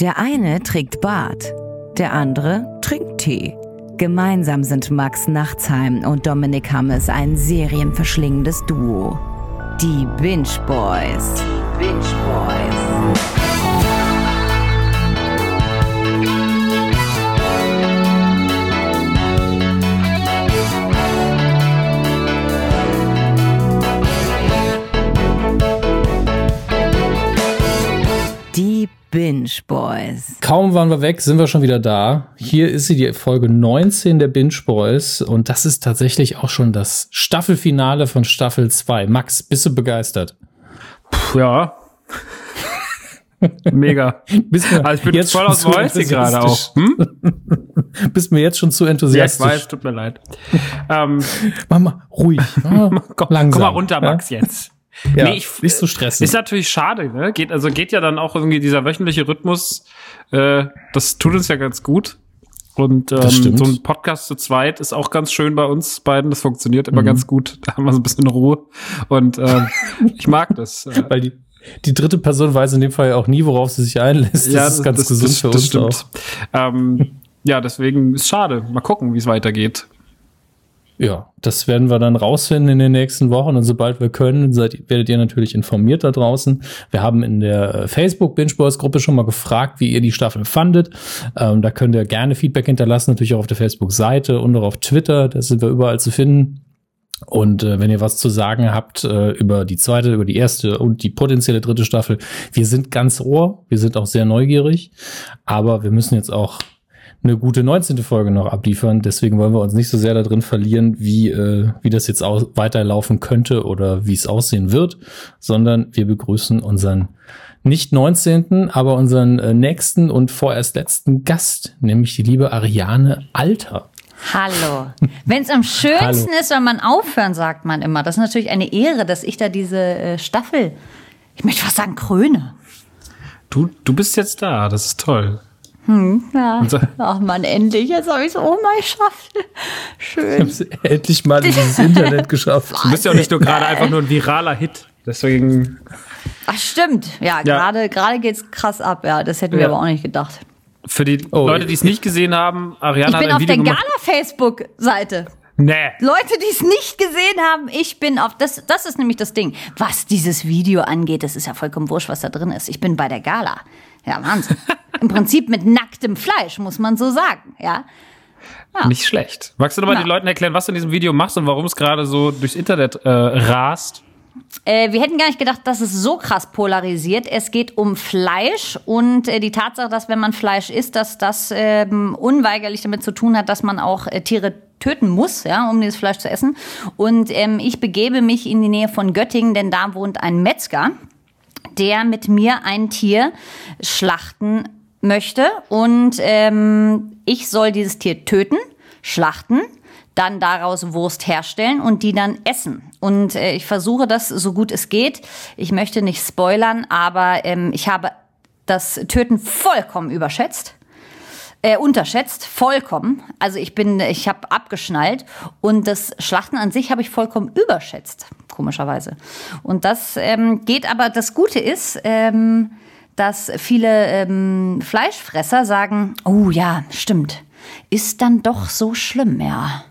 Der eine trägt Bart, der andere trinkt Tee. Gemeinsam sind Max Nachtsheim und Dominik Hammes ein serienverschlingendes Duo. Die Binge Boys. Binge Boys. Die Binge Boys. Kaum waren wir weg, sind wir schon wieder da. Hier ist sie, die Folge 19 der Binge Boys. Und das ist tatsächlich auch schon das Staffelfinale von Staffel 2. Max, bist du begeistert? Puh, ja. Mega. Bist mir Also ich bin jetzt voll aus zu Mäuse gerade auch. enthusiastisch? Hm? Bist mir jetzt schon zu Ja, ich enthusiastisch. weiß, tut mir leid. Ähm, Mach mal ruhig. Ah, komm, langsam. komm mal runter, Max, jetzt. Ja, Nee, ich- nicht so stressig. Ist natürlich schade, ne? Geht, also geht ja dann auch irgendwie dieser wöchentliche Rhythmus, äh, das tut uns ja ganz gut. Und ähm, Das stimmt. so ein Podcast zu zweit ist auch ganz schön bei uns beiden. Das funktioniert Mhm. immer ganz gut. Da haben wir so ein bisschen Ruhe. Und ähm, ich mag das. Äh, Weil die, die dritte Person weiß in dem Fall ja auch nie, worauf sie sich einlässt. Das ist ganz gesund für uns auch. Ähm, ja, deswegen ist schade. Mal gucken, wie es weitergeht. Ja, das werden wir dann rausfinden in den nächsten Wochen und sobald wir können, seid, werdet ihr natürlich informiert da draußen. Wir haben in der äh, Facebook Binge Boys Gruppe schon mal gefragt, wie ihr die Staffel fandet. Ähm, da könnt ihr gerne Feedback hinterlassen, natürlich auch auf der Facebook-Seite und auch auf Twitter, da sind wir überall zu finden. Und äh, wenn ihr was zu sagen habt äh, über die zweite, über die erste und die potenzielle dritte Staffel, wir sind ganz ohr, wir sind auch sehr neugierig, aber wir müssen jetzt auch eine gute 19. Folge noch abliefern. Deswegen wollen wir uns nicht so sehr da drin verlieren, wie, äh, wie das jetzt aus weiterlaufen könnte oder wie es aussehen wird, sondern wir begrüßen unseren nicht 19., aber unseren äh, nächsten und vorerst letzten Gast, nämlich die liebe Ariane Alter. Hallo. Wenn es am schönsten ist, wenn man aufhören, sagt man immer. Das ist natürlich eine Ehre, dass ich da diese äh, Staffel, ich möchte fast sagen, kröne. Du, du bist jetzt da, das ist toll. Ja. Und so- Ach man, endlich. Jetzt habe ich es oh mein geschafft. Schön. Endlich mal in dieses Internet geschafft. Du bist ja auch nicht nur gerade einfach nur ein viraler Hit. Deswegen, Ach, stimmt. Ja, Ja. gerade gerade geht's krass ab. Ja, das hätten wir Ja. aber auch nicht gedacht. für die Oh, Leute, die es nicht gesehen haben, Ariane Ich bin auf der. Gala-Facebook-Seite. Nee. Leute, die es nicht gesehen haben, ich bin auf, das, das ist nämlich das Ding. Was dieses Video angeht, das ist ja vollkommen wurscht, was da drin ist. Ich bin bei der Gala. Ja, Wahnsinn. Im Prinzip mit nacktem Fleisch, muss man so sagen, ja. Nicht schlecht. Magst du noch mal Ja. den Leuten erklären, was du in diesem Video machst und warum es gerade so durchs Internet äh, rast? Äh, wir hätten gar nicht gedacht, dass es so krass polarisiert. Es geht um Fleisch und äh, die Tatsache, dass wenn man Fleisch isst, dass das ähm, unweigerlich damit zu tun hat, dass man auch äh, Tiere töten muss, ja, um dieses Fleisch zu essen. Und ähm, ich begebe mich in die Nähe von Göttingen, denn da wohnt ein Metzger, der mit mir ein Tier schlachten möchte. Und ähm, ich soll dieses Tier töten, schlachten, dann daraus Wurst herstellen und die dann essen. Und äh, ich versuche das so gut es geht. Ich möchte nicht spoilern, aber ähm, ich habe das Töten vollkommen überschätzt. Äh, unterschätzt, vollkommen. Also ich bin, ich habe abgeschnallt und das Schlachten an sich habe ich vollkommen überschätzt, komischerweise. Und das ähm, geht aber, das Gute ist, ähm, dass viele ähm, Fleischfresser sagen, oh ja, stimmt, ist dann doch so schlimm, ja.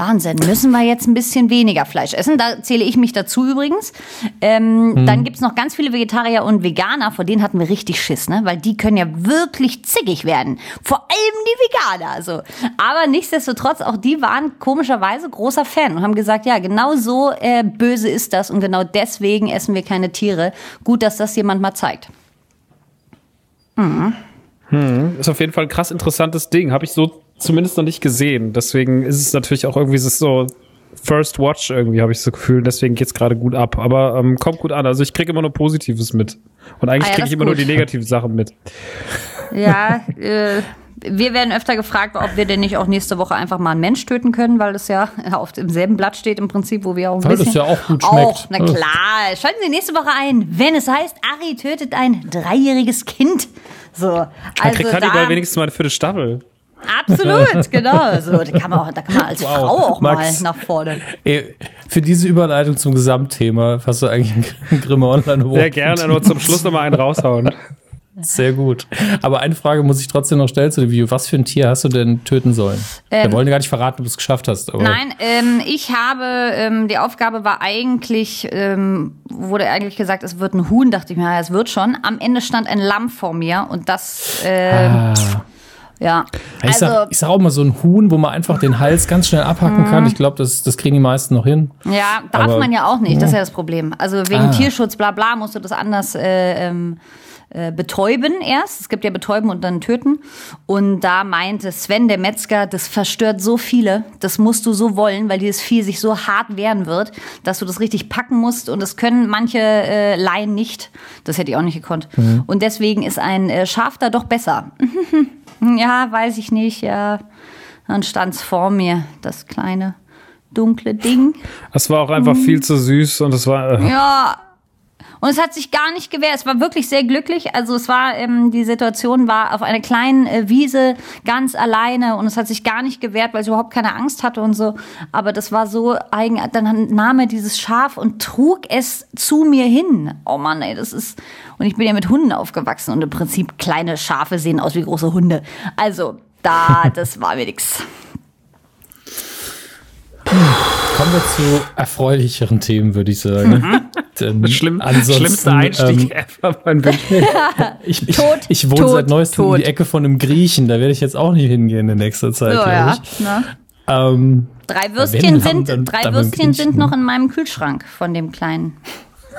Wahnsinn, müssen wir jetzt ein bisschen weniger Fleisch essen. Da zähle ich mich dazu übrigens. Ähm, Dann gibt's noch ganz viele Vegetarier und Veganer, vor denen hatten wir richtig Schiss, ne? weil die können ja wirklich zickig werden. Vor allem die Veganer. Also. Aber nichtsdestotrotz, auch die waren komischerweise großer Fan und haben gesagt, ja, genau so äh, böse ist das und genau deswegen essen wir keine Tiere. Gut, dass das jemand mal zeigt. Ist auf jeden Fall ein krass interessantes Ding. Habe ich so zumindest noch nicht gesehen. Deswegen ist es natürlich auch irgendwie so First Watch irgendwie, habe ich so Gefühl. Deswegen geht's gerade gut ab. Aber ähm, kommt gut an. Also ich kriege immer nur Positives mit. Und eigentlich Ah ja, kriege ich immer nur gut. die negativen Sachen mit. Ja, äh, wir werden öfter gefragt, ob wir denn nicht auch nächste Woche einfach mal einen Mensch töten können, weil das ja auf demselben Blatt steht im Prinzip, wo wir auch ein Weil das bisschen... ja auch gut Auch, schmeckt. na klar. Schalten Sie nächste Woche ein, wenn es heißt, Ari tötet ein dreijähriges Kind. So, Dann also kriegt da, Hannibal wenigstens mal eine vierte Staffel. Absolut, genau. So, da kann man auch, da kann man als Wow. Frau auch Max. mal nach vorne. Ey, für diese Überleitung zum Gesamtthema hast du eigentlich einen Grimme Online Award. Sehr gerne, nur zum Schluss noch mal einen raushauen. Sehr gut. Aber eine Frage muss ich trotzdem noch stellen zu dem Video. Was für ein Tier hast du denn töten sollen? Ähm, Wir wollen gar nicht verraten, ob du es geschafft hast. nein, ähm, ich habe, ähm, die Aufgabe war eigentlich, ähm, wurde eigentlich gesagt, es wird ein Huhn. Dachte ich mir, ja, es wird schon. Am Ende stand ein Lamm vor mir und das, äh, ah. Ja. Ich, also, sag, ich sag auch mal so ein Huhn, wo man einfach den Hals ganz schnell abhacken kann. Mhm. Ich glaube, das, das kriegen die meisten noch hin. Ja, darf Aber, man ja auch nicht. Das ist ja das Problem. Also wegen ah. Tierschutz, bla bla, musst du das anders äh, ähm, äh, betäuben erst. Es gibt ja betäuben und dann töten. Und da meinte Sven, der Metzger, das verstört so viele. Das musst du so wollen, weil dieses Vieh sich so hart wehren wird, dass du das richtig packen musst. Und das können manche äh, Laien nicht. Das hätte ich auch nicht gekonnt. Mhm. Und deswegen ist ein äh, Schaf da doch besser. Ja, weiß ich nicht, ja. Dann stand es vor mir, das kleine dunkle Ding. Es war auch einfach mhm. viel zu süß und es war. Äh ja. Und es hat sich gar nicht gewehrt. Es war wirklich sehr glücklich. Also es war, ähm, die Situation war auf einer kleinen äh, Wiese ganz alleine und es hat sich gar nicht gewehrt, weil es überhaupt keine Angst hatte und so. Aber das war so eigen. Dann nahm er dieses Schaf und trug es zu mir hin. Oh Mann, ey, das ist. Und ich bin ja mit Hunden aufgewachsen und im Prinzip kleine Schafe sehen aus wie große Hunde. Also, da, das war mir nix. Kommen wir zu erfreulicheren Themen, würde ich sagen. Mhm. Denn Schlimm, schlimmster Einstieg ähm, ever, ich, ich, tot, ich wohne tot, seit neuestem tot. in die Ecke von einem Griechen. Da werde ich jetzt auch nicht hingehen in nächster Zeit, oh, ja. Ähm, drei Würstchen, sind, dann, drei dann Würstchen sind noch in meinem Kühlschrank von dem kleinen.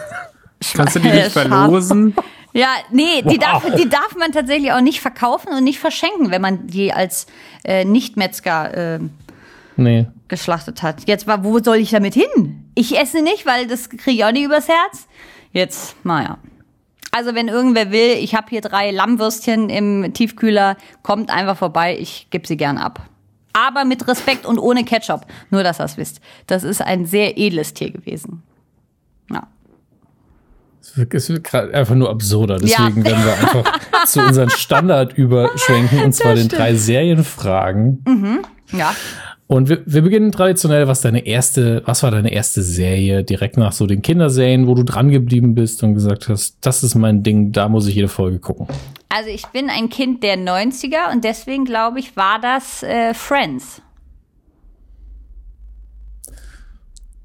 Kannst du die nicht verlosen? Ja, nee, die, wow. darf, die darf man tatsächlich auch nicht verkaufen und nicht verschenken, wenn man die als äh, Nicht-Metzger äh, nee. geschlachtet hat. Jetzt war, wo soll ich damit hin? Ich esse nicht, weil das kriege ich auch nicht übers Herz. Jetzt, naja. Also wenn irgendwer will, ich habe hier drei Lammwürstchen im Tiefkühler, kommt einfach vorbei, ich gebe sie gern ab. Aber mit Respekt und ohne Ketchup. Nur, dass ihr es wisst. Das ist ein sehr edles Tier gewesen. Ja. Es wird gerade einfach nur absurder. Deswegen ja. werden wir einfach zu unseren Standard überschwenken und zwar den drei Serienfragen. Mhm. Ja. Und wir, wir beginnen traditionell, was deine erste, was war deine erste Serie direkt nach so den Kinderserien, wo du dran geblieben bist und gesagt hast, das ist mein Ding, da muss ich jede Folge gucken. Also ich bin ein Kind der 90er und deswegen glaube ich, war das äh, Friends.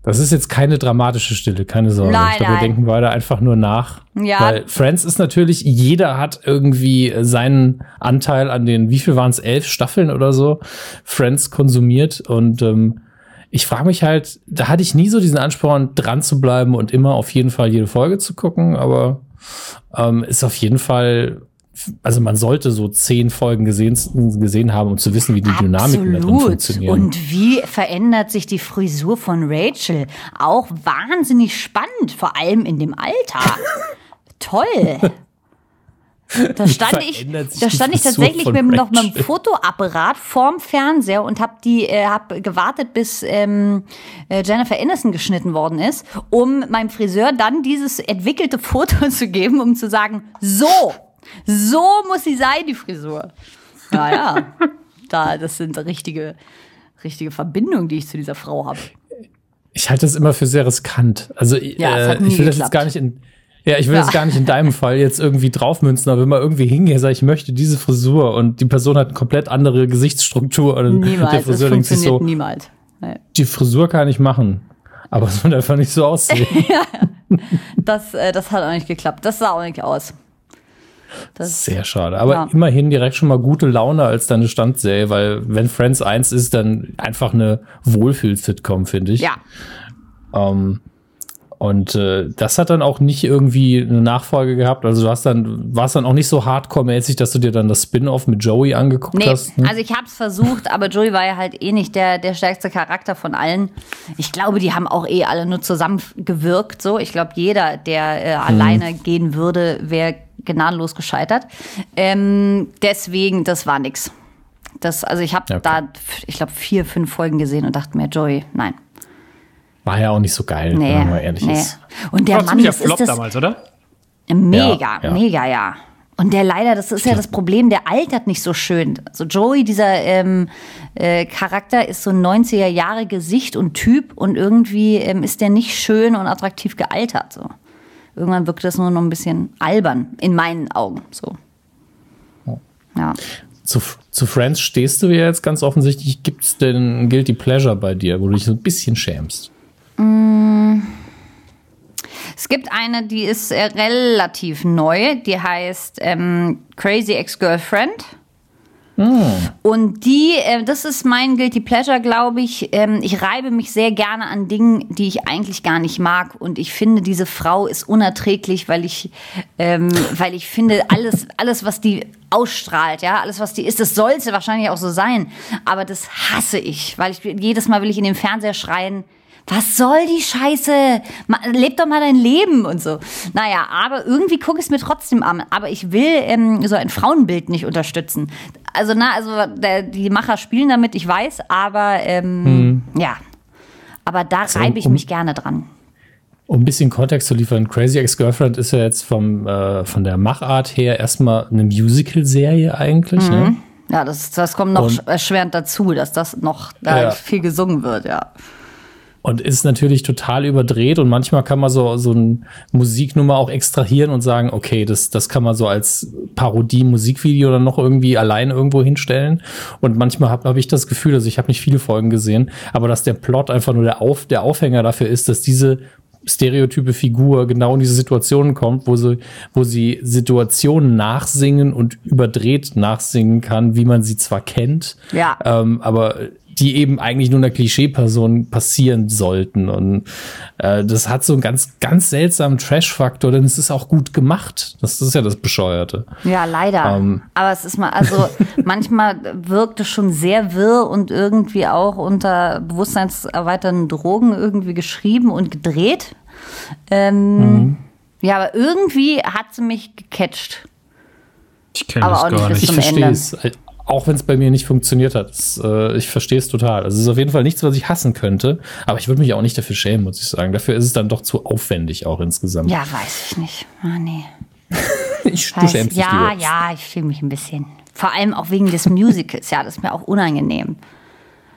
Das ist jetzt keine dramatische Stille, keine Sorge. Nein, ich glaube, wir denken beide einfach nur nach. Ja. Weil Friends ist natürlich, jeder hat irgendwie seinen Anteil an den, wie viel waren es, elf Staffeln oder so, Friends konsumiert. Und ähm, ich frage mich halt, da hatte ich nie so diesen Ansporn, dran zu bleiben und immer auf jeden Fall jede Folge zu gucken, aber ähm, ist auf jeden Fall also man sollte so zehn Folgen gesehen, gesehen haben, um zu wissen, wie die. Dynamiken da drin funktionieren. Und wie verändert sich die Frisur von Rachel? Auch wahnsinnig spannend, vor allem in dem Alter. Toll. Da stand ich, da stand ich tatsächlich mit, noch mit Fotoapparat vorm Fernseher und habe die, äh, hab gewartet, bis ähm, äh, Jennifer Aniston geschnitten worden ist, um meinem Friseur dann dieses entwickelte Foto zu geben, um zu sagen, so, so muss sie sein, die Frisur. Naja, da, das sind richtige, richtige Verbindungen, die ich zu dieser Frau habe. Ich halte das immer für sehr riskant. Also ja, äh, ich will das jetzt gar nicht in, ja, ich will ja. das gar nicht in deinem Fall jetzt irgendwie draufmünzen, aber wenn man irgendwie hingeht, sage ich möchte diese Frisur und die Person hat eine komplett andere Gesichtsstruktur und niemals, der Friseur denkt sich so, niemals. Die Frisur kann ich machen, aber es wird einfach nicht so aussehen. ja, das, äh, das hat auch nicht geklappt. Das sah auch nicht aus. Das, Sehr schade. Aber ja. immerhin direkt schon mal gute Laune als deine Standserie, weil wenn Friends 1 ist, dann einfach eine Wohlfühl-Sitcom, finde ich. Ja. Ähm, und äh, das hat dann auch nicht irgendwie eine Nachfolge gehabt. Also du hast dann, warst dann auch nicht so hardcore-mäßig, dass du dir dann das Spin-off mit Joey angeguckt nee, hast. Ne? Also ich habe es versucht, aber Joey war ja halt eh nicht der, der stärkste Charakter von allen. Ich glaube, die haben auch eh alle nur zusammengewirkt. So, ich glaube, jeder, der äh, hm. alleine gehen würde, wäre gnadenlos gescheitert. Ähm, deswegen, das war nix. Das, also ich habe okay. da, ich glaube, vier, fünf Folgen gesehen und dachte mir, Joey, nein. War ja auch nicht so geil, nee, wenn man mal ehrlich nee. ist. Und der Mann, das ist das damals, oder? Mega, ja, ja. mega, ja. Und der leider, das ist ja das Problem, der altert nicht so schön. So Joey, dieser ähm, äh, Charakter, ist so ein 90er Jahre Gesicht und Typ und irgendwie ähm, ist der nicht schön und attraktiv gealtert. So. Irgendwann wirkt das nur noch ein bisschen albern, in meinen Augen. So. Ja. Zu, zu Friends stehst du ja jetzt ganz offensichtlich. Gibt es denn Guilty Pleasure bei dir, wo du dich so ein bisschen schämst? Es gibt eine, die ist äh, relativ neu, die heißt ähm, Crazy Ex-Girlfriend. Und die, äh, das ist mein Guilty Pleasure, glaube ich. Ähm, ich reibe mich sehr gerne an Dingen, die ich eigentlich gar nicht mag. Und ich finde, diese Frau ist unerträglich, weil ich, ähm, weil ich finde, alles, alles, was die ausstrahlt, ja, alles, was die ist, das sollte wahrscheinlich auch so sein. Aber das hasse ich, weil ich jedes Mal will ich in den Fernseher schreien, was soll die Scheiße? Leb doch mal dein Leben und so. Naja, aber irgendwie gucke ich es mir trotzdem an. Aber ich will ähm, so ein Frauenbild nicht unterstützen. Also, na, also der, die Macher spielen damit, ich weiß, aber ähm, ja. Aber da So, reibe ich um- mich gerne dran. Um ein bisschen Kontext zu liefern, Crazy Ex-Girlfriend ist ja jetzt vom, äh, von der Machart her erstmal eine Musical-Serie eigentlich. Ne? Ja, das, das kommt noch Und- erschwerend dazu, dass das noch da Ja. viel gesungen wird, ja. Und ist natürlich total überdreht und manchmal kann man so, so eine Musiknummer auch extrahieren und sagen, okay, das, das kann man so als Parodie-Musikvideo dann noch irgendwie allein irgendwo hinstellen. Und manchmal habe hab ich das Gefühl, also ich habe nicht viele Folgen gesehen, aber dass der Plot einfach nur der, Auf, der Aufhänger dafür ist, dass diese stereotype Figur genau in diese Situationen kommt, wo sie, wo sie Situationen nachsingen und überdreht nachsingen kann, wie man sie zwar kennt, Ja. ähm, aber die eben eigentlich nur einer Klischee-Person passieren sollten. Und äh, das hat so einen ganz, ganz seltsamen Trash-Faktor, denn es ist auch gut gemacht. Das ist ja das Bescheuerte. Ja, leider. Ähm. Aber es ist mal, also manchmal wirkt es schon sehr wirr und irgendwie auch unter bewusstseinserweiternden Drogen irgendwie geschrieben und gedreht. Ähm, Mhm. Ja, aber irgendwie hat sie mich gecatcht. Ich kenne Aber das auch nicht gar bis nicht. Ich verstehe es. Auch wenn es bei mir nicht funktioniert hat. Das, äh, ich verstehe es total. Also es ist auf jeden Fall nichts, was ich hassen könnte. Aber ich würde mich auch nicht dafür schämen, muss ich sagen. Dafür ist es dann doch zu aufwendig auch insgesamt. Ja, weiß ich nicht. Ah, nee. ich, du Weiß, schämst dich ja, lieber. ja, ich fühle mich ein bisschen. Vor allem auch wegen des Musicals. Ja, das ist mir auch unangenehm.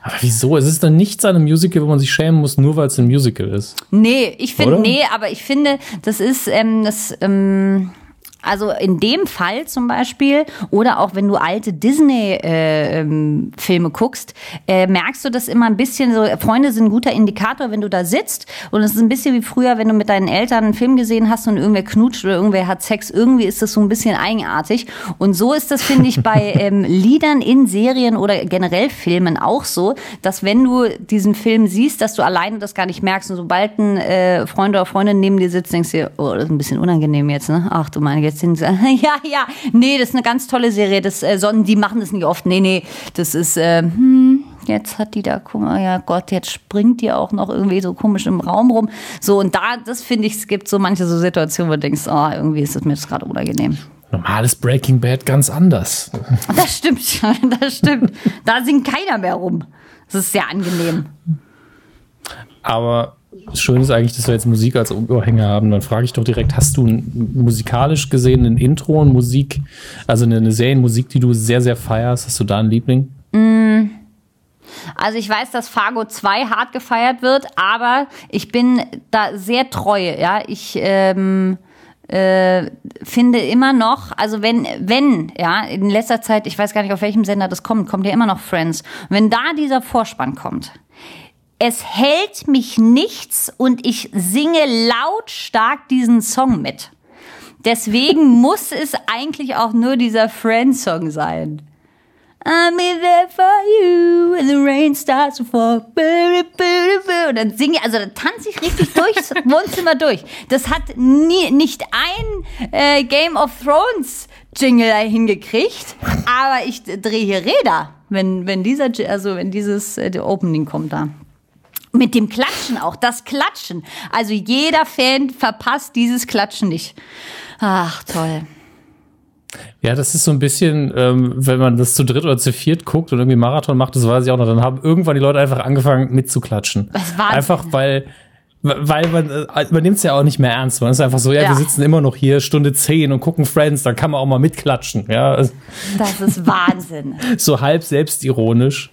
Aber wieso? Es ist dann nichts an einem Musical, wo man sich schämen muss, nur weil es ein Musical ist. Nee, ich finde, nee, aber ich finde, das ist, ähm, das, ähm, also in dem Fall zum Beispiel, oder auch wenn du alte Disney-Filme guckst, äh, merkst du das immer ein bisschen so, Freunde sind ein guter Indikator, wenn du da sitzt. Und es ist ein bisschen wie früher, wenn du mit deinen Eltern einen Film gesehen hast und irgendwer knutscht oder irgendwer hat Sex. Irgendwie ist das so ein bisschen eigenartig. Und so ist das, finde ich, bei ähm, Liedern in Serien oder generell Filmen auch so, dass wenn du diesen Film siehst, dass du alleine das gar nicht merkst. Und sobald ein äh, Freund oder Freundin neben dir sitzt, denkst du dir, oh, das ist ein bisschen unangenehm jetzt, ne? Ach du meine, jetzt sind sie, ja, ja, nee, das ist eine ganz tolle Serie. Das, äh, Sonnen, die machen das nicht oft. Nee, nee, das ist, äh, hm, jetzt hat die da, guck mal, ja Gott, jetzt springt die auch noch irgendwie so komisch im Raum rum. So, und da, das finde ich, es gibt so manche so Situationen, wo du denkst, oh, irgendwie ist das mir jetzt gerade unangenehm. Normales Breaking Bad ganz anders. Das stimmt, das stimmt. Da singt keiner mehr rum. Das ist sehr angenehm. Aber schön ist eigentlich, dass wir jetzt Musik als Überhänger haben. Dann frage ich doch direkt, hast du ein, musikalisch gesehen ein Intro und Musik, also eine, eine Serienmusik, die du sehr, sehr feierst? Hast du da einen Liebling? Also ich weiß, dass Fargo 2 hart gefeiert wird, aber ich bin da sehr treu, ja. Ich ähm, äh, finde immer noch, also wenn, wenn, ja, in letzter Zeit, ich weiß gar nicht, auf welchem Sender das kommt, kommt ja immer noch Friends. Wenn da dieser Vorspann kommt, es hält mich nichts und ich singe lautstark diesen Song mit. Deswegen muss es eigentlich auch nur dieser Friends-Song sein. I'm there for you when the rain starts to fall. Und dann singe ich, also da tanze ich richtig durchs Wohnzimmer durch. Das hat nie, nicht ein äh, Game of Thrones Jingle da hingekriegt, aber ich drehe hier Räder, wenn, wenn dieser, also wenn dieses äh, Opening kommt da. Mit dem Klatschen auch, das Klatschen. Also jeder Fan verpasst dieses Klatschen nicht. Ach, toll. Ja, das ist so ein bisschen, ähm, wenn man das zu dritt oder zu viert guckt und irgendwie Marathon macht, das weiß ich auch noch, dann haben irgendwann die Leute einfach angefangen mitzuklatschen. Das Wahnsinn. Einfach weil, weil man, äh, man nimmt es ja auch nicht mehr ernst. Man ist einfach so, ja, Ja. wir sitzen immer noch hier Stunde 10 und gucken Friends, dann kann man auch mal mitklatschen. Ja, Das ist Wahnsinn. so halb selbstironisch.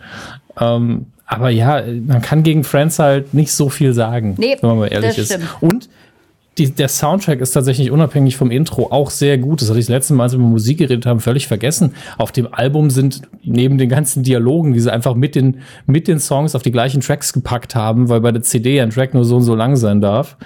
Ähm, aber ja, man kann gegen Friends halt nicht so viel sagen, Nee, wenn man mal ehrlich ist. stimmt. Und die, der Soundtrack ist tatsächlich unabhängig vom Intro auch sehr gut. Das hatte ich das letzte Mal, als wir über Musik geredet haben, völlig vergessen. Auf dem Album sind neben den ganzen Dialogen, die sie einfach mit den, mit den Songs auf die gleichen Tracks gepackt haben, weil bei der CD ein Track nur so und so lang sein darf,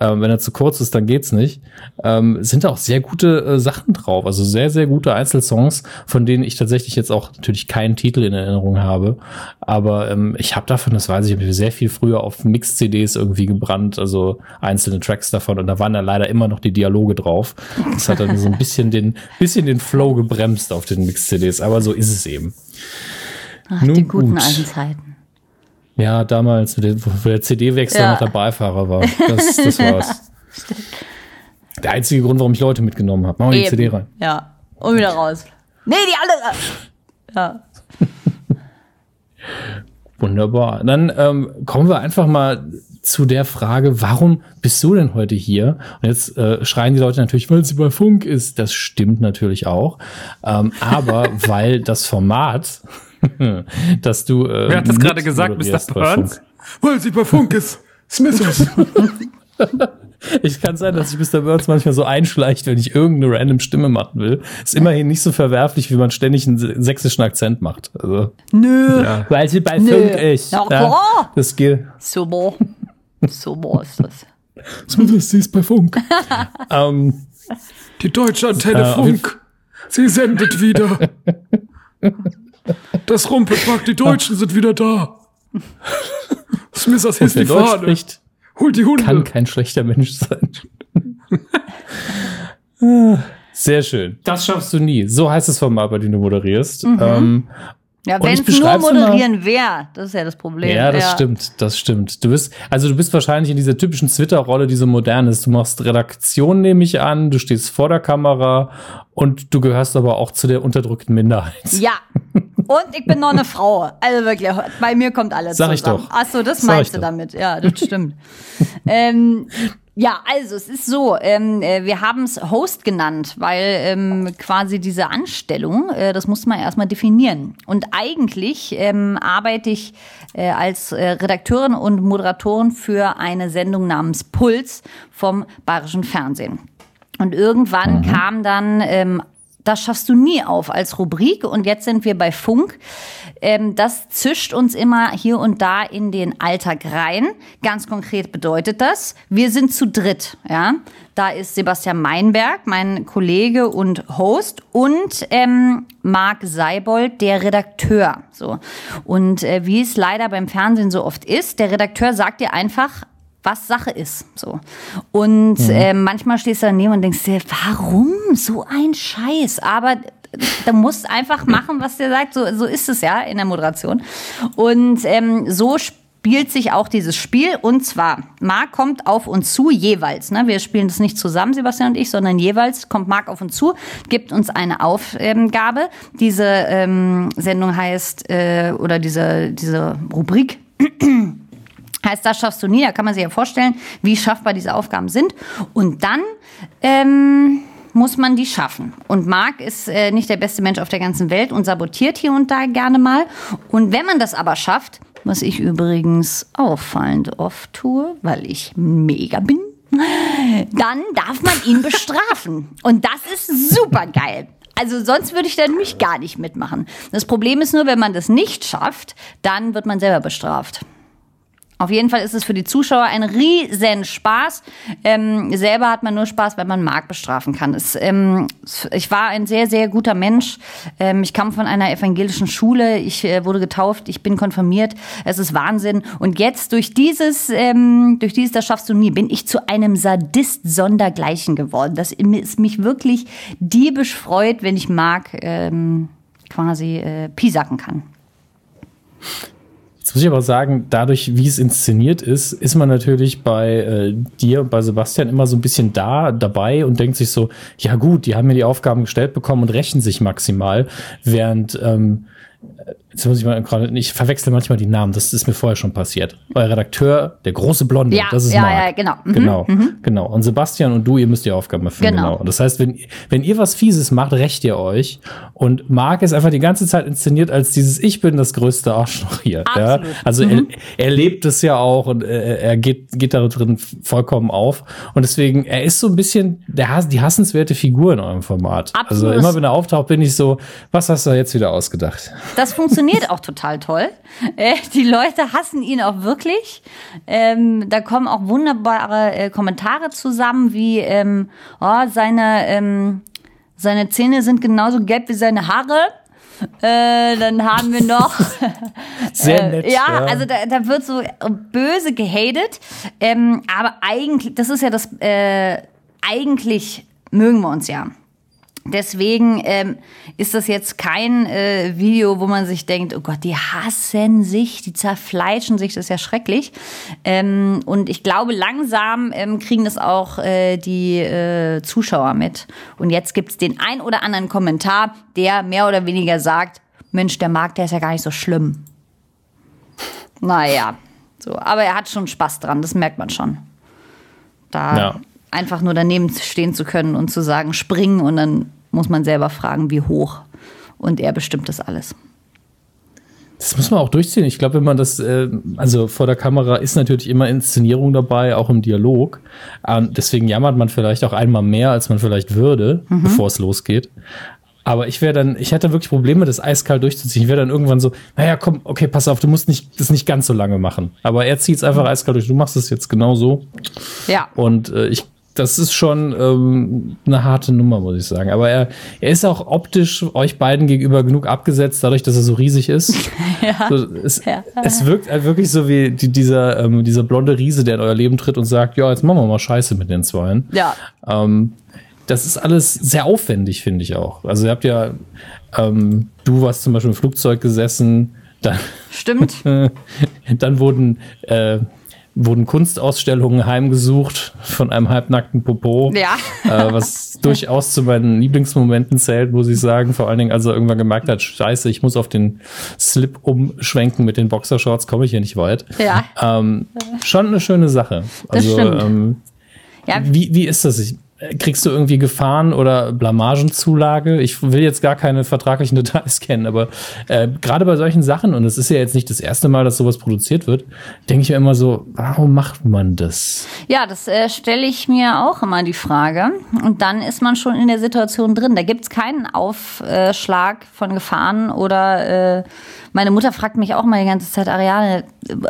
ähm, wenn er zu kurz ist, dann geht's nicht. Ähm, sind da auch sehr gute äh, Sachen drauf. Also sehr, sehr gute Einzelsongs, von denen ich tatsächlich jetzt auch natürlich keinen Titel in Erinnerung habe. Aber ähm, ich habe davon, das weiß ich, ich sehr viel früher auf Mix-CDs irgendwie gebrannt, also einzelne Tracks davon. Und da waren dann leider immer noch die Dialoge drauf. Das hat dann so ein bisschen den, bisschen den Flow gebremst auf den Mix-CDs. Aber so ist es eben. Ach, Nun die guten gut. alten Zeiten. Ja, damals, wo der CD-Wechsel ja. noch der Beifahrer war. Das, das war's. der einzige Grund, warum ich Leute mitgenommen habe. Mach mal die CD rein. Ja. Und wieder raus. Nee, die alle. Ja. Wunderbar. Dann ähm, kommen wir einfach mal zu der Frage, warum bist du denn heute hier? Und jetzt äh, schreien die Leute natürlich, weil sie bei Funk ist. Das stimmt natürlich auch. Ähm, aber weil das Format dass du. Äh, Wer hat das gerade gesagt, Mr. Burns? Weil sie bei Funk ist. Smithers. Ich kann sein, dass sich Mr. Burns manchmal so einschleicht, wenn ich irgendeine random Stimme machen will. Ist immerhin nicht so verwerflich, wie man ständig einen sächsischen Akzent macht. Also, Nö. Ja. Weil sie bei Nö. Funk ist. Ja, klar. das geht. Super. Super ist das. Smithers, sie ist bei Funk. ähm, Die deutsche Antenne äh, Funk. Sie sendet wieder. Das Rumpelpack, die Deutschen sind wieder da. Smithers ist die Fahne. Spricht, Holt die Hunde. Kann kein schlechter Mensch sein. Sehr schön. Das schaffst du nie. So heißt es Format, bei dem du moderierst. Mhm. Ähm, ja, wenn es nur moderieren wäre, das ist ja das Problem. Ja, das ja. stimmt, das stimmt. Du bist, also du bist wahrscheinlich in dieser typischen Twitter-Rolle, die so modern ist. Du machst Redaktion, nehme ich an, du stehst vor der Kamera und du gehörst aber auch zu der unterdrückten Minderheit. Ja. Und ich bin noch eine Frau. Also wirklich, bei mir kommt alles Sag zusammen. ich doch. Ach so, das Sag meinst du doch. damit. Ja, das stimmt. ähm, ja, also es ist so, ähm, äh, wir haben es Host genannt, weil ähm, quasi diese Anstellung, äh, das muss man erstmal definieren. Und eigentlich ähm, arbeite ich äh, als äh, Redakteurin und Moderatorin für eine Sendung namens Puls vom Bayerischen Fernsehen. Und irgendwann mhm. kam dann ähm, das schaffst du nie auf als Rubrik. Und jetzt sind wir bei Funk. Ähm, das zischt uns immer hier und da in den Alltag rein. Ganz konkret bedeutet das, wir sind zu dritt. Ja, da ist Sebastian Meinberg, mein Kollege und Host, und ähm, Marc Seibold, der Redakteur. So und äh, wie es leider beim Fernsehen so oft ist, der Redakteur sagt dir einfach was Sache ist. So. Und mhm. äh, manchmal stehst du daneben und denkst dir, warum so ein Scheiß? Aber du musst einfach machen, was der sagt. So, so ist es ja in der Moderation. Und ähm, so spielt sich auch dieses Spiel. Und zwar, Marc kommt auf uns zu, jeweils. Ne? Wir spielen das nicht zusammen, Sebastian und ich, sondern jeweils kommt Marc auf uns zu, gibt uns eine Aufgabe. Diese ähm, Sendung heißt, äh, oder diese, diese Rubrik Heißt, das schaffst du nie. Da kann man sich ja vorstellen, wie schaffbar diese Aufgaben sind. Und dann ähm, muss man die schaffen. Und Marc ist äh, nicht der beste Mensch auf der ganzen Welt und sabotiert hier und da gerne mal. Und wenn man das aber schafft, was ich übrigens auffallend oft tue, weil ich mega bin, dann darf man ihn bestrafen. Und das ist super geil. Also sonst würde ich da nämlich gar nicht mitmachen. Das Problem ist nur, wenn man das nicht schafft, dann wird man selber bestraft. Auf jeden Fall ist es für die Zuschauer ein riesen Spaß. Ähm, selber hat man nur Spaß, wenn man Mark bestrafen kann. Es, ähm, ich war ein sehr, sehr guter Mensch. Ähm, ich kam von einer evangelischen Schule. Ich äh, wurde getauft. Ich bin konfirmiert. Es ist Wahnsinn. Und jetzt durch dieses, ähm, durch dieses, das schaffst du nie, bin ich zu einem Sadist sondergleichen geworden. Das ist mich wirklich diebisch freut, wenn ich Mark ähm, quasi äh, pisacken kann. Jetzt muss ich aber sagen, dadurch, wie es inszeniert ist, ist man natürlich bei äh, dir und bei Sebastian immer so ein bisschen da dabei und denkt sich so, ja gut, die haben mir die Aufgaben gestellt bekommen und rächen sich maximal, während ähm, jetzt muss ich mal gerade, ich verwechsel manchmal die Namen, das ist mir vorher schon passiert. Euer Redakteur, der große Blonde, Ja, das ist ja, Marc. ja, genau. Mhm, Genau, genau. Und Sebastian und du, ihr müsst die Aufgaben erfüllen. Genau. Genau. Das heißt, wenn, wenn ihr was Fieses macht, rächt ihr euch. Und Marc ist einfach die ganze Zeit inszeniert als dieses Ich bin das größte Arschloch hier. Ja? Absolut. Also er, er lebt es ja auch und äh, er geht, geht da drin vollkommen auf. Und deswegen, er ist so ein bisschen der, die hassenswerte Figur in eurem Format. Also Absolut. immer wenn er auftaucht, bin ich so, was hast du da jetzt wieder ausgedacht? Das funktioniert auch total toll. Äh, die Leute hassen ihn auch wirklich. Ähm, da kommen auch wunderbare äh, Kommentare zusammen, wie ähm, oh, seine, ähm, seine Zähne sind genauso gelb wie seine Haare. Äh, dann haben wir noch. Sehr Äh, nett. ja, also da, da wird so böse gehatet. Ähm, aber eigentlich, das ist ja das, äh, eigentlich mögen wir uns ja. Deswegen ähm, ist das jetzt kein äh, Video, wo man sich denkt, oh Gott, die hassen sich, die zerfleischen sich, das ist ja schrecklich. Ähm, und ich glaube, langsam ähm, kriegen das auch äh, die äh, Zuschauer mit. Und jetzt gibt's den ein oder anderen Kommentar, der mehr oder weniger sagt, Mensch, der Markt, der ist ja gar nicht so schlimm. Naja, so. Aber er hat schon Spaß dran, das merkt man schon. Da Ja. Einfach nur daneben stehen zu können und zu sagen, springen und dann muss man selber fragen, wie hoch. Und er bestimmt das alles. Das muss man auch durchziehen. Ich glaube, wenn man das, äh, also vor der Kamera ist natürlich immer Inszenierung dabei, auch im Dialog. Ähm, deswegen jammert man vielleicht auch einmal mehr, als man vielleicht würde, bevor es losgeht. Aber ich wäre dann, ich hätte wirklich Probleme, das eiskalt durchzuziehen. Ich wäre dann irgendwann so, naja, komm, okay, pass auf, du musst nicht, das nicht ganz so lange machen. Aber er zieht es einfach eiskalt durch. Du machst es jetzt genau so. Ja. Und äh, ich, das ist schon ähm, eine harte Nummer, muss ich sagen. Aber er, er ist auch optisch euch beiden gegenüber genug abgesetzt, dadurch, dass er so riesig ist. ja. So, es, Ja. es wirkt halt wirklich so wie die, dieser, ähm, dieser blonde Riese, der in euer Leben tritt und sagt, ja, jetzt machen wir mal Scheiße mit den Zweien. Ja. Ähm, das ist alles sehr aufwendig, finde ich auch. Also ihr habt ja, ähm, du warst zum Beispiel im Flugzeug gesessen, dann, Stimmt. dann wurden, äh, wurden Kunstausstellungen heimgesucht von einem halbnackten Popo. Ja. äh, was durchaus zu meinen Lieblingsmomenten zählt, muss ich sagen. Vor allen Dingen, als er irgendwann gemerkt hat, scheiße, ich muss auf den Slip umschwenken mit den Boxershorts, komme ich hier nicht weit. Ja. Ähm, schon eine schöne Sache. Das Also, stimmt. ähm, Ja. wie, wie ist das? Ich, kriegst du irgendwie Gefahren oder Blamagenzulage? Ich will jetzt gar keine vertraglichen Details kennen, aber äh, gerade bei solchen Sachen, und es ist ja jetzt nicht das erste Mal, dass sowas produziert wird, denke ich mir immer so, warum macht man das? Ja, das äh, stelle ich mir auch immer die Frage. Und dann ist man schon in der Situation drin. Da gibt's keinen Aufschlag von Gefahren oder äh, meine Mutter fragt mich auch mal die ganze Zeit, Ariane,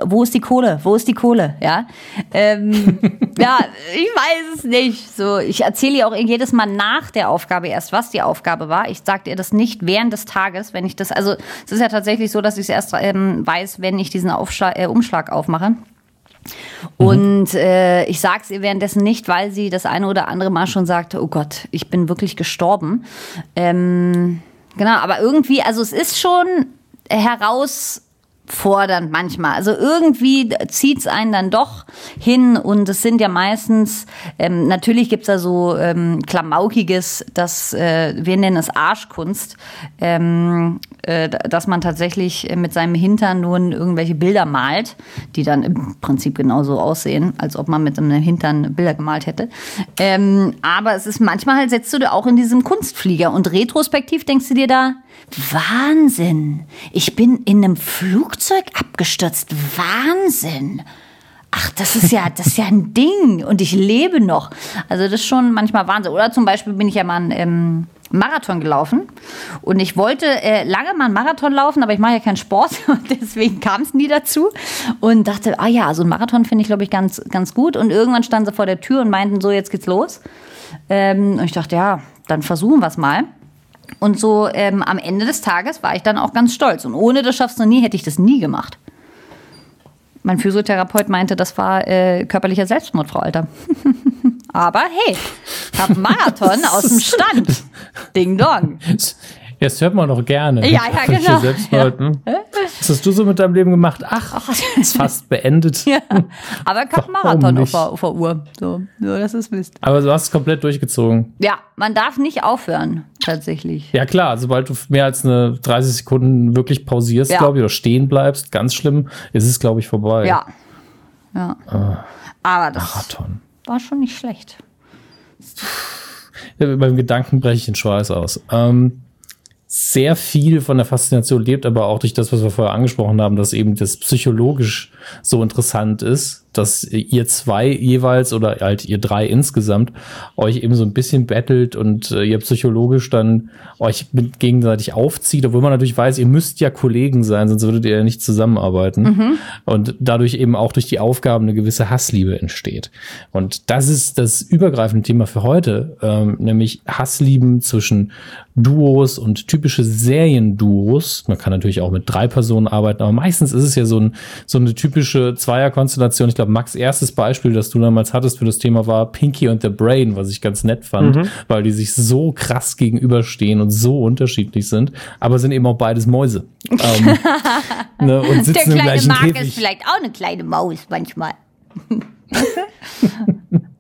wo ist die Kohle? Wo ist die Kohle? Ja, ähm, ja ich weiß es nicht. So, ich erzähle ihr auch jedes Mal nach der Aufgabe erst, was die Aufgabe war. Ich sage ihr das nicht während des Tages, wenn ich das, also es ist ja tatsächlich so, dass ich es erst ähm, weiß, wenn ich diesen Aufschlag, äh, Umschlag aufmache. Und äh, ich sag's ihr währenddessen nicht, weil sie das eine oder andere Mal schon sagte, oh Gott, ich bin wirklich gestorben. Ähm, genau, aber irgendwie, also es ist schon heraus herausfordernd manchmal. Also irgendwie zieht's einen dann doch hin und es sind ja meistens, ähm, natürlich gibt's da so ähm, Klamaukiges, das, äh, wir nennen es Arschkunst, ähm, äh, dass man tatsächlich mit seinem Hintern nun irgendwelche Bilder malt, die dann im Prinzip genauso aussehen, als ob man mit einem Hintern Bilder gemalt hätte. Ähm, aber es ist manchmal halt, setzt du dir auch in diesem Kunstflieger und retrospektiv denkst du dir da, Wahnsinn, ich bin in einem Flugzeug abgestürzt, Wahnsinn. Ach, das ist ja, das ist ja ein Ding und ich lebe noch. Also das ist schon manchmal Wahnsinn. Oder zum Beispiel bin ich ja mal einen ähm, Marathon gelaufen und ich wollte äh, lange mal einen Marathon laufen, aber ich mache ja keinen Sport und deswegen kam es nie dazu und dachte, ah ja, so ein Marathon finde ich glaube ich ganz, ganz gut und irgendwann standen sie vor der Tür und meinten, so jetzt geht's los. Ähm, und ich dachte, ja, dann versuchen wir es mal. Und so ähm, am Ende des Tages war ich dann auch ganz stolz. Und ohne das schaffst du nie, hätte ich das nie gemacht. Mein Physiotherapeut meinte, das war äh, körperlicher Selbstmord, Frau Alter. Aber hey, ich hab einen Marathon aus dem Stand. Ding dong. Jetzt hört man doch gerne. Ja, ja, genau. Selbst mal, hm? Was hast du so mit deinem Leben gemacht? Ach, ist fast beendet. Ja. Aber ich habe Marathon auf der, auf der Uhr. So, nur dass es wisst. Aber du hast es komplett durchgezogen. Ja, man darf nicht aufhören, tatsächlich. Ja, klar. Sobald du mehr als eine 30 Sekunden wirklich pausierst, Ja. glaube ich, oder stehen bleibst, ganz schlimm, ist es, glaube ich, vorbei. Ja. Ja. Aber das Marathon. war schon nicht schlecht. Ja, beim Gedanken breche ich den Schweiß aus. Ähm, sehr viel von der Faszination lebt aber auch durch das, was wir vorher angesprochen haben, dass eben das psychologisch so interessant ist, dass ihr zwei jeweils oder halt ihr drei insgesamt euch eben so ein bisschen battelt und äh, ihr psychologisch dann euch mit gegenseitig aufzieht, obwohl man natürlich weiß, ihr müsst ja Kollegen sein, sonst würdet ihr ja nicht zusammenarbeiten. Und dadurch eben auch durch die Aufgaben eine gewisse Hassliebe entsteht. Und das ist das übergreifende Thema für heute, ähm, nämlich Hasslieben zwischen Duos und typische Serienduos. Man kann natürlich auch mit drei Personen arbeiten, aber meistens ist es ja so, ein, so eine typische Zweierkonstellation. Ich glaube, Max erstes Beispiel, das du damals hattest für das Thema war Pinky und the Brain, was ich ganz nett fand, weil die sich so krass gegenüberstehen und so unterschiedlich sind, aber sind eben auch beides Mäuse. ähm, ne, und Der sitzen im kleine gleichen Mark Käfig. ist vielleicht auch eine kleine Maus manchmal.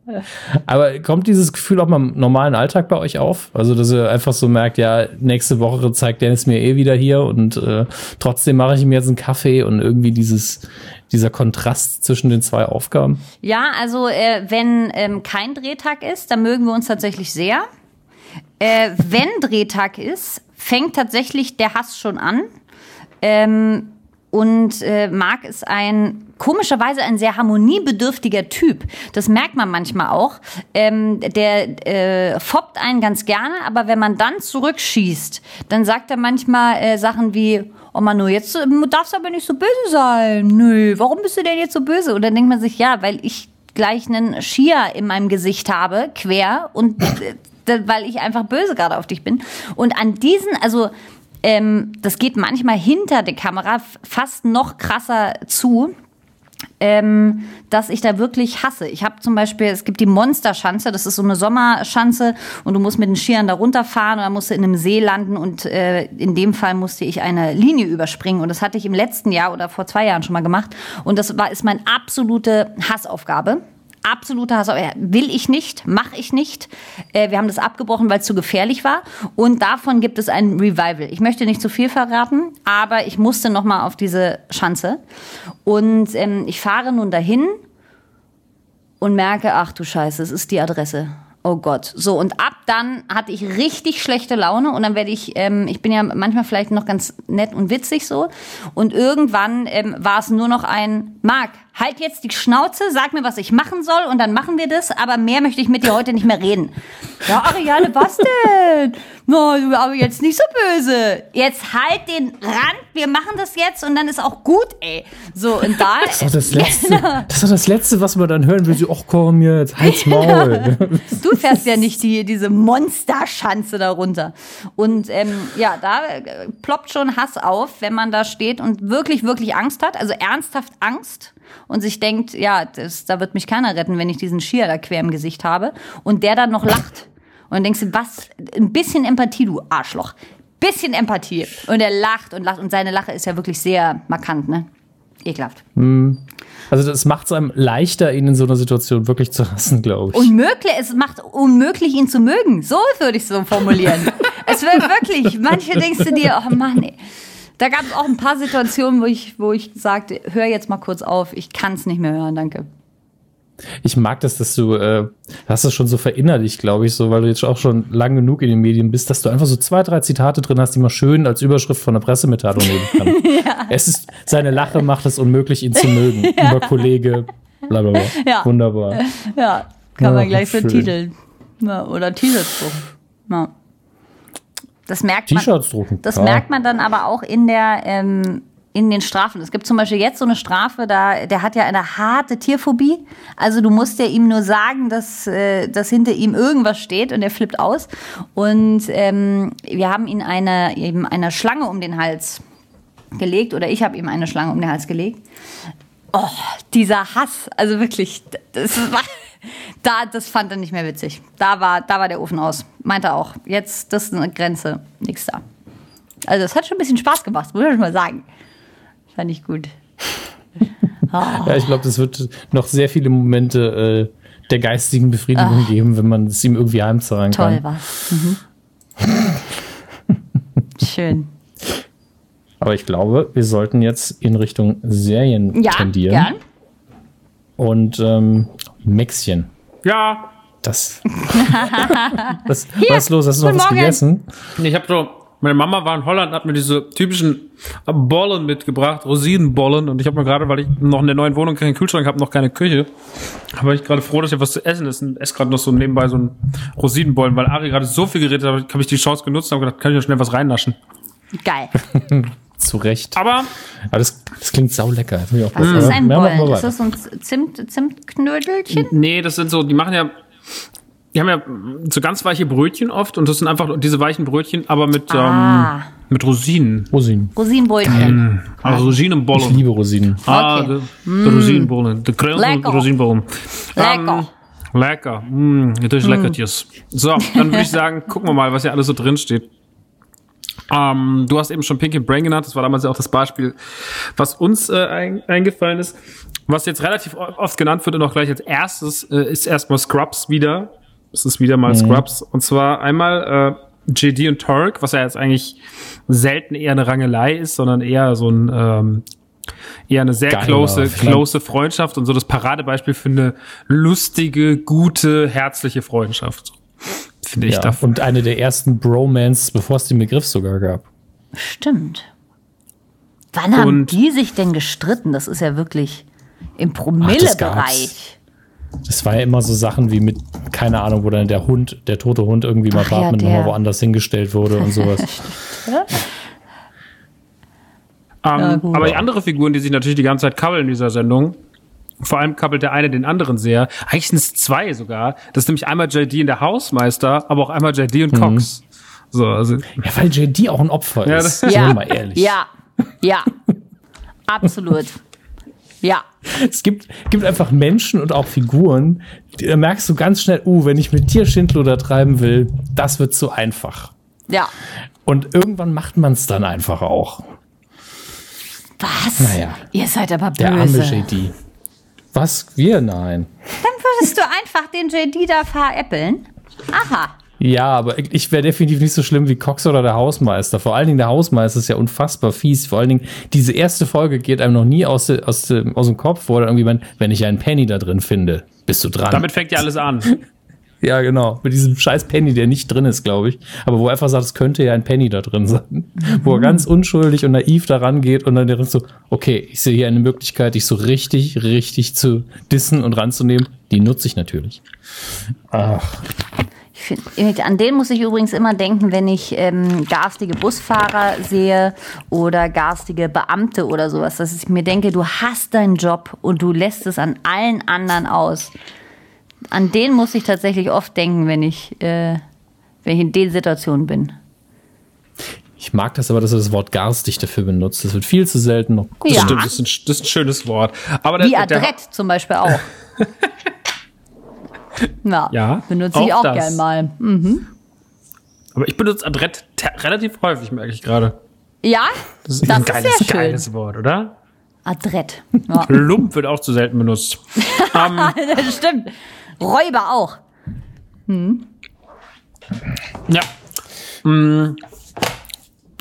Aber kommt dieses Gefühl auch mal im normalen Alltag bei euch auf? Also, dass ihr einfach so merkt, ja, nächste Woche zeigt Dennis mir eh wieder hier und äh, trotzdem mache ich ihm jetzt einen Kaffee und irgendwie dieses, dieser Kontrast zwischen den zwei Aufgaben. Ja, also äh, wenn ähm, kein Drehtag ist, dann mögen wir uns tatsächlich sehr. Äh, wenn Drehtag ist, fängt tatsächlich der Hass schon an. Ähm, und äh, Marc ist ein komischerweise ein sehr harmoniebedürftiger Typ. Das merkt man manchmal auch. Ähm, der äh, foppt einen ganz gerne, aber wenn man dann zurückschießt, dann sagt er manchmal äh, Sachen wie, oh Manu, jetzt äh, darfst du aber nicht so böse sein. Nö, warum bist du denn jetzt so böse? Und dann denkt man sich, ja, weil ich gleich einen Skier in meinem Gesicht habe, quer, und äh, weil ich einfach böse gerade auf dich bin. Und an diesen, also ähm, das geht manchmal hinter der Kamera fast noch krasser zu ähm, dass ich da wirklich hasse. Ich habe zum Beispiel, es gibt die Monsterschanze, das ist so eine Sommerschanze und du musst mit den Skiern da runterfahren dann musst du in einem See landen und äh, in dem Fall musste ich eine Linie überspringen und das hatte ich im letzten Jahr oder vor zwei Jahren schon mal gemacht und das war ist meine absolute Hassaufgabe. Absolute Hassaufgabe. Will ich nicht, mache ich nicht. Äh, wir haben das abgebrochen, weil es zu gefährlich war. Und davon gibt es ein Revival. Ich möchte nicht zu viel verraten, aber ich musste noch mal auf diese Schanze. Und ähm, ich fahre nun dahin und merke, ach du Scheiße, es ist die Adresse. Oh Gott. So, und ab dann hatte ich richtig schlechte Laune und dann werde ich, ähm, ich bin ja manchmal vielleicht noch ganz nett und witzig so. Und irgendwann ähm, war es nur noch ein, Marc, halt jetzt die Schnauze, sag mir, was ich machen soll und dann machen wir das, aber mehr möchte ich mit dir heute nicht mehr reden. Ja, Ariane, was denn? No, aber jetzt nicht so böse. Jetzt halt den Rand, wir machen das jetzt und dann ist auch gut, ey. So, und da. Das ist doch das Letzte, das, ist das Letzte was man dann hören will. So, ach komm jetzt, halt's Maul. Du fährst ja nicht die, diese Monsterschanze darunter. Und ähm, ja, da äh, ploppt schon Hass auf, wenn man da steht und wirklich, wirklich Angst hat, also ernsthaft Angst und sich denkt, ja, das, da wird mich keiner retten, wenn ich diesen Skier da quer im Gesicht habe. Und der dann noch lacht. Und dann denkst du, was, ein bisschen Empathie, du Arschloch. Bisschen Empathie. Und er lacht und lacht und seine Lache ist ja wirklich sehr markant, ne? Ekelhaft. Also das macht es einem leichter, ihn in so einer Situation wirklich zu hassen, glaube ich. Unmöglich, es macht unmöglich, ihn zu mögen. So würde ich es so formulieren. es wird wirklich, manche denkst du dir, oh Mann, ey. Da gab es auch ein paar Situationen, wo ich, wo ich sagte, hör jetzt mal kurz auf, ich kann es nicht mehr hören, danke. Ich mag das, dass du, äh, hast das schon so verinnerlicht, glaube ich, so, weil du jetzt auch schon lang genug in den Medien bist, dass du einfach so zwei, drei Zitate drin hast, die man schön als Überschrift von einer Pressemitteilung nehmen kann. Es ist, seine Lache macht es unmöglich, ihn zu mögen. Über Kollege, bla bla bla. Ja. Wunderbar. Ja, kann Ja, man gleich so titeln. Ja, oder drucken. Ja. Das merkt man. T-Shirts drucken. Das ja. merkt man dann aber auch in der ähm, in den Strafen. Es gibt zum Beispiel jetzt so eine Strafe, da der hat ja eine harte Tierphobie. Also du musst ja ihm nur sagen, dass, äh, dass hinter ihm irgendwas steht und er flippt aus. Und ähm, wir haben ihn eine eben eine Schlange um den Hals gelegt oder ich habe ihm eine Schlange um den Hals gelegt. Oh, dieser Hass, also wirklich, das war, da, das fand er nicht mehr witzig. Da war, da war der Ofen aus. Meinte er auch. Jetzt, das ist eine Grenze, nix da. Also es hat schon ein bisschen Spaß gemacht, muss ich mal sagen. Fand ich gut. Ja, ich glaube, das wird noch sehr viele Momente äh, der geistigen Befriedigung geben, wenn man es ihm irgendwie heimzahlen Toll kann. war's. Mhm. Schön. Aber ich glaube, wir sollten jetzt in Richtung Serien Ja, tendieren. gern. Und ähm, Mäxchen. Ja, Das. was, was ist los? Hast du noch was Morgen. gegessen? ich habe so, meine Mama war in Holland, hat mir diese typischen Bollen mitgebracht, Rosinenbollen. Und ich habe mir gerade, weil ich noch in der neuen Wohnung keinen Kühlschrank habe, noch keine Küche, aber ich gerade froh, dass ich was zu essen ist und esse gerade noch so nebenbei so einen Rosinenbollen, weil Ari gerade so viel geredet hat, habe ich die Chance genutzt und habe gedacht, kann ich noch schnell was reinnaschen. Geil. Zu Recht. Aber Aber das, das klingt saulecker. Ich auch Was ist ein Bollen? Ist das so ein Zimt, Zimtknödelchen? Nee, das sind so, die machen ja, die haben ja so ganz weiche Brötchen oft und das sind einfach diese weichen Brötchen, aber mit, Ah. ähm, mit Rosinen. Rosinen. Rosinenbrötchen. Also Ich Rosinenbollen. liebe Rosinen. Ah, Okay. de, de Rosinenbollen. De Lecker. Rosinenbollen. Lecker. Ähm, lecker. Mm, das ist leckertjes. So, dann würde ich sagen, gucken wir mal, was hier alles so drin steht. Ähm, du hast eben schon Pinky Brain genannt. Das war damals ja auch das Beispiel, was uns äh, ein, eingefallen ist. Was jetzt relativ oft genannt wird und auch gleich als erstes, äh, ist erstmal Scrubs wieder. Es ist wieder mal Scrubs. Und zwar einmal äh, JD und Torque, was ja jetzt eigentlich selten eher eine Rangelei ist, sondern eher so ein ähm, eher eine sehr Geiler close, close Freundschaft und so das Paradebeispiel für eine lustige, gute, herzliche Freundschaft. Finde ich Ja, davon. und eine der ersten Bromance, bevor es den Begriff sogar gab. Stimmt. Wann haben Und- die sich denn gestritten? Das ist ja wirklich im Promillebereich. Das war ja immer so Sachen wie mit, keine Ahnung, wo dann der Hund, der tote Hund irgendwie im Ach ja, nochmal woanders hingestellt wurde und sowas. Ähm, gut. aber die andere Figuren, die sich natürlich die ganze Zeit kabbeln in dieser Sendung, vor allem kabbelt der eine den anderen sehr. Eigentlich sind es zwei sogar. Das ist nämlich einmal JD und der Hausmeister, aber auch einmal JD und Cox. So, also ja, weil JD auch ein Opfer Ja, ist. das- Sind wir Ja, mal ehrlich. ja, ja, absolut. Ja, Es gibt, gibt einfach Menschen und auch Figuren, die, da merkst du ganz schnell, uh, wenn ich mit dir Schindluder treiben will, das wird zu einfach. ja. Und irgendwann macht man es dann einfach auch. Was? Naja. Ihr seid aber Der arme böse. JD. Was? Wir? Nein. Dann würdest du einfach den JD da veräppeln? Aha. Ja, aber ich wäre definitiv nicht so schlimm wie Cox oder der Hausmeister. Vor allen Dingen der Hausmeister ist ja unfassbar fies. Vor allen Dingen, diese erste Folge geht einem noch nie aus, de, aus, dem, aus dem Kopf, wo er irgendwie meint, wenn ich einen Penny da drin finde, bist du dran. damit fängt ja alles an. ja, genau. Mit diesem scheiß Penny, der nicht drin ist, glaube ich. Aber wo er einfach sagt, es könnte ja ein Penny da drin sein. Wo er ganz unschuldig und naiv daran geht und dann der so, okay, ich sehe hier eine Möglichkeit, dich so richtig, richtig zu dissen und ranzunehmen. Die nutze ich natürlich. Ach, Ich find, an den muss ich übrigens immer denken, wenn ich ähm, garstige Busfahrer sehe oder garstige Beamte oder sowas, dass ich mir denke, du hast deinen Job und du lässt es an allen anderen aus. An den muss ich tatsächlich oft denken, wenn ich, äh, wenn ich in den Situationen bin. ich mag das aber, dass er das Wort garstig dafür benutzt. Das wird viel zu selten noch Ja. Stimmt, das ist, ein, das ist ein schönes Wort. Aber der, Wie Adrett zum Beispiel auch. Na, Ja, benutze ich auch auch das. gern mal. Hm. aber ich benutze Adrett relativ häufig, merke ich gerade. Ja, Das das ist ein ist geiles, schön. geiles Wort, oder? Adrett. Ja. Lump wird auch zu selten benutzt. das stimmt. Räuber auch. Ja. Mm.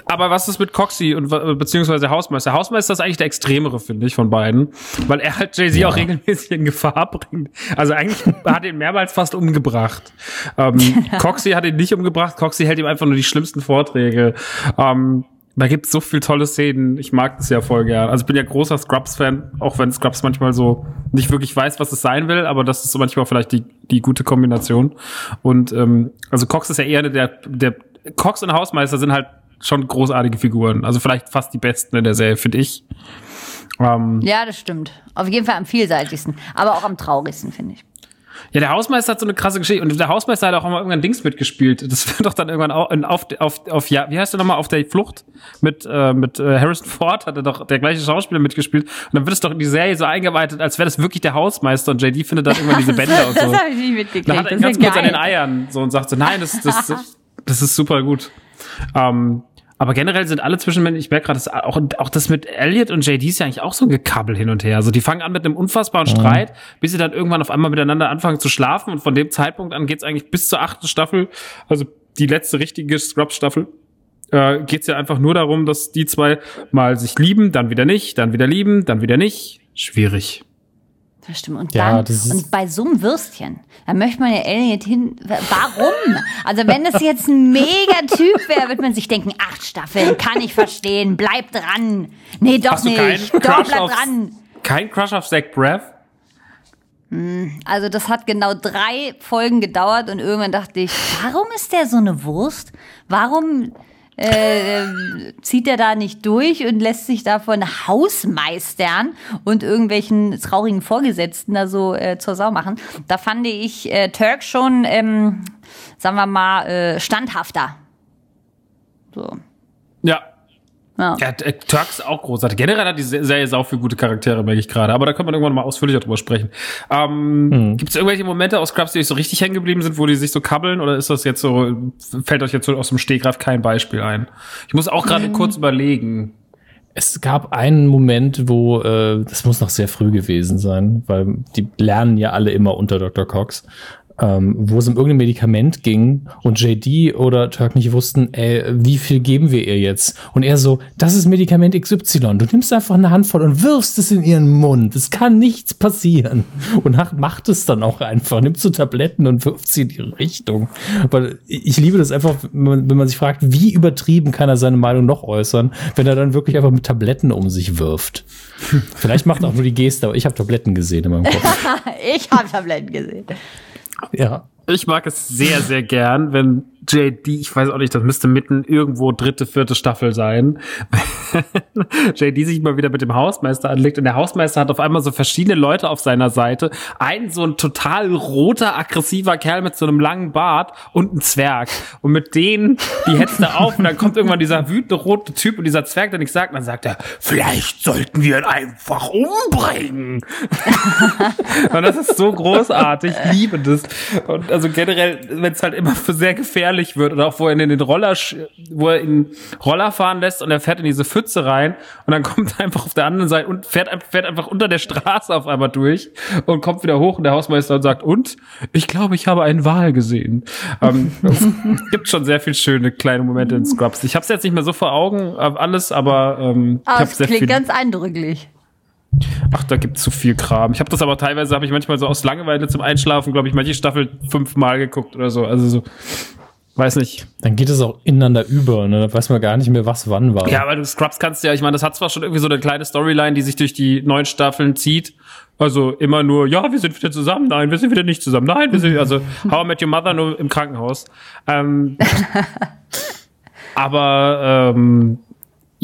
Aber was ist mit Coxie und beziehungsweise Hausmeister? Hausmeister ist eigentlich der extremere, finde ich, von beiden, weil er halt Jay-Z auch regelmäßig in Gefahr bringt. Also eigentlich hat ihn mehrmals fast umgebracht. Ähm, Coxie hat ihn nicht umgebracht, Coxie hält ihm einfach nur die schlimmsten Vorträge. Ähm, da gibt's so viel tolle Szenen. Ich mag das ja voll gern. Also ich bin ja großer Scrubs-Fan, auch wenn Scrubs manchmal so nicht wirklich weiß, was es sein will, aber das ist so manchmal vielleicht die, die gute Kombination. Und ähm, also Cox ist ja eher eine der, der Cox und Hausmeister sind halt schon großartige Figuren. Also vielleicht fast die besten in der Serie, finde ich. Ähm, Ja, das stimmt. Auf jeden Fall am vielseitigsten, aber auch am traurigsten, finde ich. Ja, der Hausmeister hat so eine krasse Geschichte. Und der Hausmeister hat auch mal irgendwann Dings mitgespielt. Das wird doch dann irgendwann auch auf, auf, auf, ja, wie heißt der nochmal, auf der Flucht mit, äh, mit äh, Harrison Ford hat er doch der gleiche Schauspieler mitgespielt. Und dann wird es doch in die Serie so eingeweitet, als wäre das wirklich der Hausmeister. Und JD findet dann irgendwann diese Bänder und so. Das habe ich nicht mitgekriegt. Da hat er das ganz kurz an den geil. Eiern so und sagt so, nein, das, das, das ist super gut. Ähm, Aber generell sind alle Zwischenmenschen, ich merke gerade, auch, auch das mit Elliot und JD ist ja eigentlich auch so ein Gekabbel hin und her. Also die fangen an mit einem unfassbaren mhm. Streit, bis sie dann irgendwann auf einmal miteinander anfangen zu schlafen und von dem Zeitpunkt an geht's eigentlich bis zur achten Staffel, also die letzte richtige Scrubs-Staffel, äh, geht ja einfach nur darum, dass die zwei mal sich lieben, dann wieder nicht, dann wieder lieben, dann wieder nicht. Schwierig. Das stimmt. Und dann, ja, und bei so einem Würstchen, da möchte man ja Elliot hin. Warum? Also wenn das jetzt ein mega Typ wäre, wird man sich denken, acht Staffeln, kann ich verstehen, bleib dran. Nee, doch Hast nicht. Doch, bleib dran. Kein Crush auf Zach Braff? Hm, also das hat genau drei Folgen gedauert und irgendwann dachte ich, warum ist der so eine Wurst? Warum äh, zieht er da nicht durch und lässt sich da von Hausmeistern und irgendwelchen traurigen Vorgesetzten da so äh, zur Sau machen. Da fand ich äh, Turk schon, ähm, sagen wir mal, äh, standhafter. So. Ja, ja. ja, äh, Turks auch großartig. Generell hat die Serie sau viele gute Charaktere, merke ich gerade. Aber da können wir irgendwann mal ausführlicher drüber sprechen. Ähm, hm. Gibt es irgendwelche Momente aus Scrubs, die euch so richtig hängen geblieben sind, wo die sich so kabbeln? Oder ist das jetzt so, fällt euch jetzt so aus dem Stegreif kein Beispiel ein? Ich muss auch gerade ähm. kurz überlegen. Es gab einen Moment, wo, äh, das muss noch sehr früh gewesen sein, weil die lernen ja alle immer unter Dr. Cox ähm, wo es um irgendein Medikament ging und JD oder Turk nicht wussten, ey, wie viel geben wir ihr jetzt? Und er so, das ist Medikament XY. Du nimmst einfach eine Handvoll und wirfst es in ihren Mund. Es kann nichts passieren. Und macht es dann auch einfach. Nimmt so Tabletten und wirft sie in die Richtung. Weil ich liebe das einfach, wenn man, wenn man sich fragt, wie übertrieben kann er seine Meinung noch äußern, wenn er dann wirklich einfach mit Tabletten um sich wirft. Vielleicht macht er auch nur die Geste, aber ich habe Tabletten gesehen in meinem Kopf. ich habe Tabletten gesehen. Ja. Ich mag es sehr, sehr gern, wenn JD, ich weiß auch nicht, das müsste mitten irgendwo dritte, vierte Staffel sein. JD sich mal wieder mit dem Hausmeister anlegt und der Hausmeister hat auf einmal so verschiedene Leute auf seiner Seite. Ein so ein total roter, aggressiver Kerl mit so einem langen Bart und ein Zwerg. Und mit denen, die hetzt er auf und dann kommt irgendwann dieser wütende rote Typ und dieser Zwerg, der nichts sagt, und dann sagt er, vielleicht sollten wir ihn einfach umbringen. und das ist so großartig, liebe das. Und also generell, wenn es halt immer für sehr gefährlich wird oder auch wo er in den Roller, wo er in Roller fahren lässt und er fährt in diese Pfütze rein und dann kommt er einfach auf der anderen Seite und fährt, fährt einfach unter der Straße auf einmal durch und kommt wieder hoch und der Hausmeister sagt, und? Ich glaube, ich habe einen Wal gesehen. Ähm, es gibt schon sehr viel schöne kleine Momente in Scrubs. Ich habe es jetzt nicht mehr so vor Augen, äh, alles, aber ähm, ich habe sehr klingt viel ganz eindrücklich. Ach, da gibt's zu so viel Kram. Ich habe das aber teilweise, habe ich manchmal so aus Langeweile zum Einschlafen, glaube ich, manche Staffel fünfmal geguckt oder so. Also so Weiß nicht. Dann geht es auch ineinander über, ne? Da weiß man gar nicht mehr, was wann war. Ja, aber du Scrubs kannst ja, ich meine, das hat zwar schon irgendwie so eine kleine Storyline, die sich durch die neun Staffeln zieht. Also immer nur, ja, wir sind wieder zusammen, nein, wir sind wieder nicht zusammen, nein, wir sind, also How I Met Your Mother nur im Krankenhaus. Ähm, aber ähm,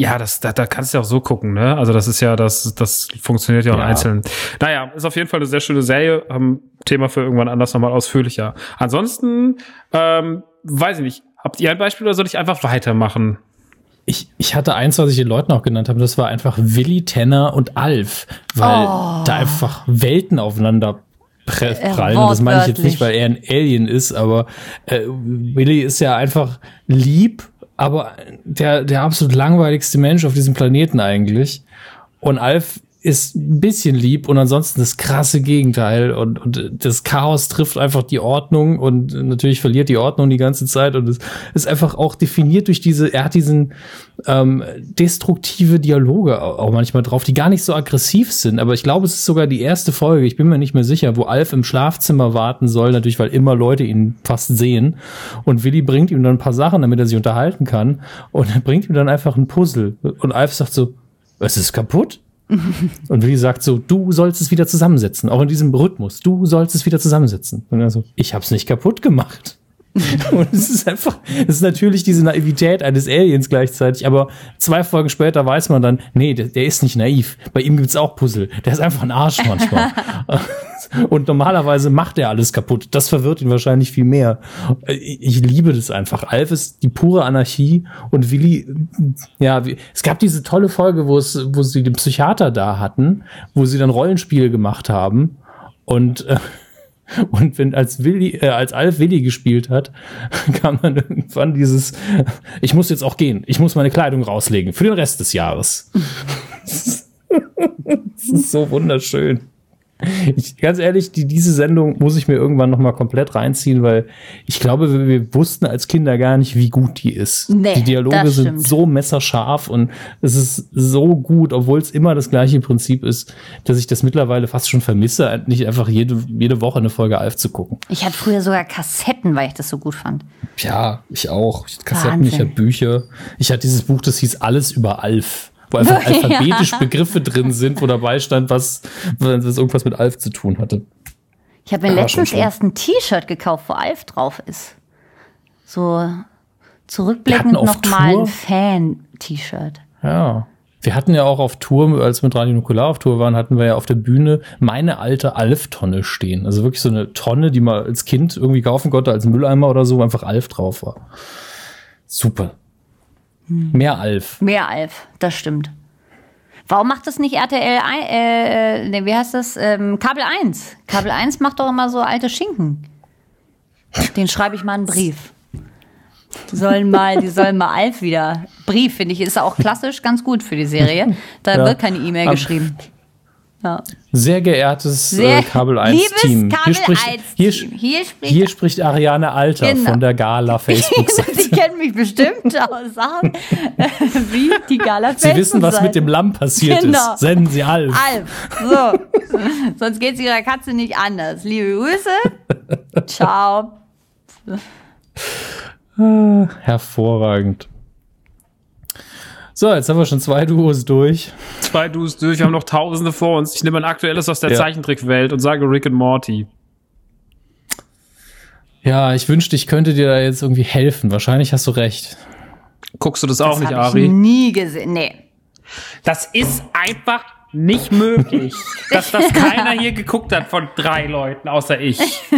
ja, das, da, da kannst du ja auch so gucken, ne? Also das ist ja, das, das funktioniert ja auch ja. einzeln. Naja, ist auf jeden Fall eine sehr schöne Serie. Ähm, Thema für irgendwann anders nochmal ausführlicher. Ansonsten, ähm, weiß ich nicht, habt ihr ein Beispiel oder soll ich einfach weitermachen? Ich, ich hatte eins, was ich den Leuten auch genannt habe, das war einfach Willi, Tenner und Alf, weil oh. da einfach Welten aufeinander prallen. Und das meine ich jetzt nicht, weil er ein Alien ist, aber äh, Willi ist ja einfach lieb aber der, der absolut langweiligste Mensch auf diesem Planeten eigentlich. Und Alf ist ein bisschen lieb und ansonsten das krasse Gegenteil und, und das Chaos trifft einfach die Ordnung und natürlich verliert die Ordnung die ganze Zeit und es ist einfach auch definiert durch diese, er hat diesen ähm, destruktive Dialoge auch manchmal drauf, die gar nicht so aggressiv sind, aber ich glaube, es ist sogar die erste Folge, ich bin mir nicht mehr sicher, wo Alf im Schlafzimmer warten soll, natürlich, weil immer Leute ihn fast sehen und Willi bringt ihm dann ein paar Sachen, damit er sich unterhalten kann und er bringt ihm dann einfach ein Puzzle und Alf sagt so, es ist kaputt? Und Willi sagt so, du sollst es wieder zusammensetzen, auch in diesem Rhythmus. Du sollst es wieder zusammensetzen. Und er so, ich hab's nicht kaputt gemacht. und es ist einfach, es ist natürlich diese Naivität eines Aliens gleichzeitig, aber zwei Folgen später weiß man dann, nee, der, der ist nicht naiv. Bei ihm gibt's auch Puzzle. Der ist einfach ein Arsch manchmal. und normalerweise macht er alles kaputt. Das verwirrt ihn wahrscheinlich viel mehr. Ich liebe das einfach. Alf ist die pure Anarchie und Willi, ja, es gab diese tolle Folge, wo es, wo sie den Psychiater da hatten, wo sie dann Rollenspiele gemacht haben und äh, Und wenn als Willi, äh, als Alf Willi gespielt hat, kam dann irgendwann dieses, ich muss jetzt auch gehen, ich muss meine Kleidung rauslegen für den Rest des Jahres. das ist so wunderschön. Ich, ganz ehrlich, die, diese Sendung muss ich mir irgendwann noch mal komplett reinziehen, weil ich glaube, wir, wir wussten als Kinder gar nicht, wie gut die ist. Nee, die Dialoge sind so messerscharf und es ist so gut, obwohl es immer das gleiche Prinzip ist, dass ich das mittlerweile fast schon vermisse, nicht einfach jede, jede Woche eine Folge Alf zu gucken. Ich hatte früher sogar Kassetten, weil ich das so gut fand. Ja, ich auch. Ich hatte Kassetten, ich Wahnsinn. hatte Bücher. Ich hatte dieses Buch, das hieß Alles über Alf. Wo einfach Ja. alphabetisch Begriffe drin sind, wo dabei stand, was, was irgendwas mit Alf zu tun hatte. Ich habe mir Ja, letztens erst ein T-Shirt gekauft, wo Alf drauf ist. So zurückblickend nochmal ein Fan-T-Shirt. Ja. Wir hatten ja auch auf Tour, als wir mit Radio Nukular auf Tour waren, hatten wir ja auf der Bühne meine alte Alf-Tonne stehen. Also wirklich so eine Tonne, die man als Kind irgendwie kaufen konnte, als Mülleimer oder so, wo einfach Alf drauf war. Super. Mehr Alf. Mehr Alf, das stimmt. Warum macht das nicht RTL, äh, nee, wie heißt das? Ähm, Kabel 1. Kabel 1 macht doch immer so alte Schinken. Den schreibe ich mal einen Brief. Die sollen mal, die sollen mal Alf wieder. Brief, finde ich, ist auch klassisch ganz gut für die Serie. Da Ja. wird keine E-Mail geschrieben. Ja. Sehr geehrtes Sehr äh, Kabel 1 liebes Team. Kabel hier spricht, 1 hier. Hier spricht, hier spricht Ariane Alter Genau. von der Gala Facebook-Seite. Sie kennen mich bestimmt aus Sachen wie die Gala Sie wissen, was mit Facebook-Seite. dem Lamm passiert Genau. ist. Senden Sie Alf. Alf, so. Sonst geht's ihrer Katze nicht anders. Liebe Grüße. Ciao. Hervorragend. So, jetzt haben wir schon zwei Duos durch. Zwei Du's durch, wir haben noch Tausende vor uns. Ich nehme ein aktuelles aus der Ja. Zeichentrickwelt und sage Rick and Morty. Ja, ich wünschte, ich könnte dir da jetzt irgendwie helfen. Wahrscheinlich hast du recht. Guckst du das auch Das nicht, habe ich Ari? nie gesehen. Nee. Das ist einfach nicht möglich, dass das keiner hier geguckt hat von drei Leuten, außer ich.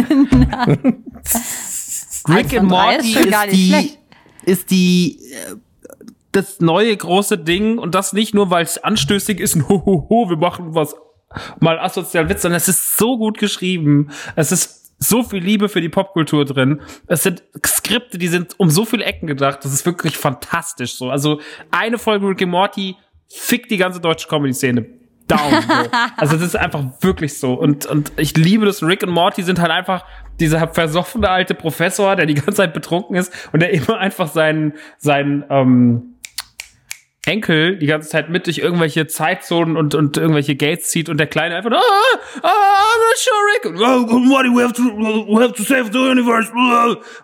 Rick von and ist Morty ist nicht die, schlecht. ist die, äh, das neue große Ding und das nicht nur, weil es anstößig ist, und ho, ho, ho, wir machen was mal asozial Witz, sondern es ist so gut geschrieben. Es ist so viel Liebe für die Popkultur drin. Es sind Skripte, die sind um so viele Ecken gedacht. Das ist wirklich fantastisch so. Also eine Folge Rick and Morty fickt die ganze deutsche Comedy-Szene. So. Also das ist einfach wirklich so. Und, und ich liebe das. Rick und Morty sind halt einfach dieser versoffene alte Professor, der die ganze Zeit betrunken ist und der immer einfach seinen, seinen ähm, Enkel die ganze Zeit mit durch irgendwelche Zeitzonen und, und irgendwelche Gates zieht und der Kleine einfach, ah, ah, I'm not sure, Rick. Oh, Morty, we have to, we have to save the universe.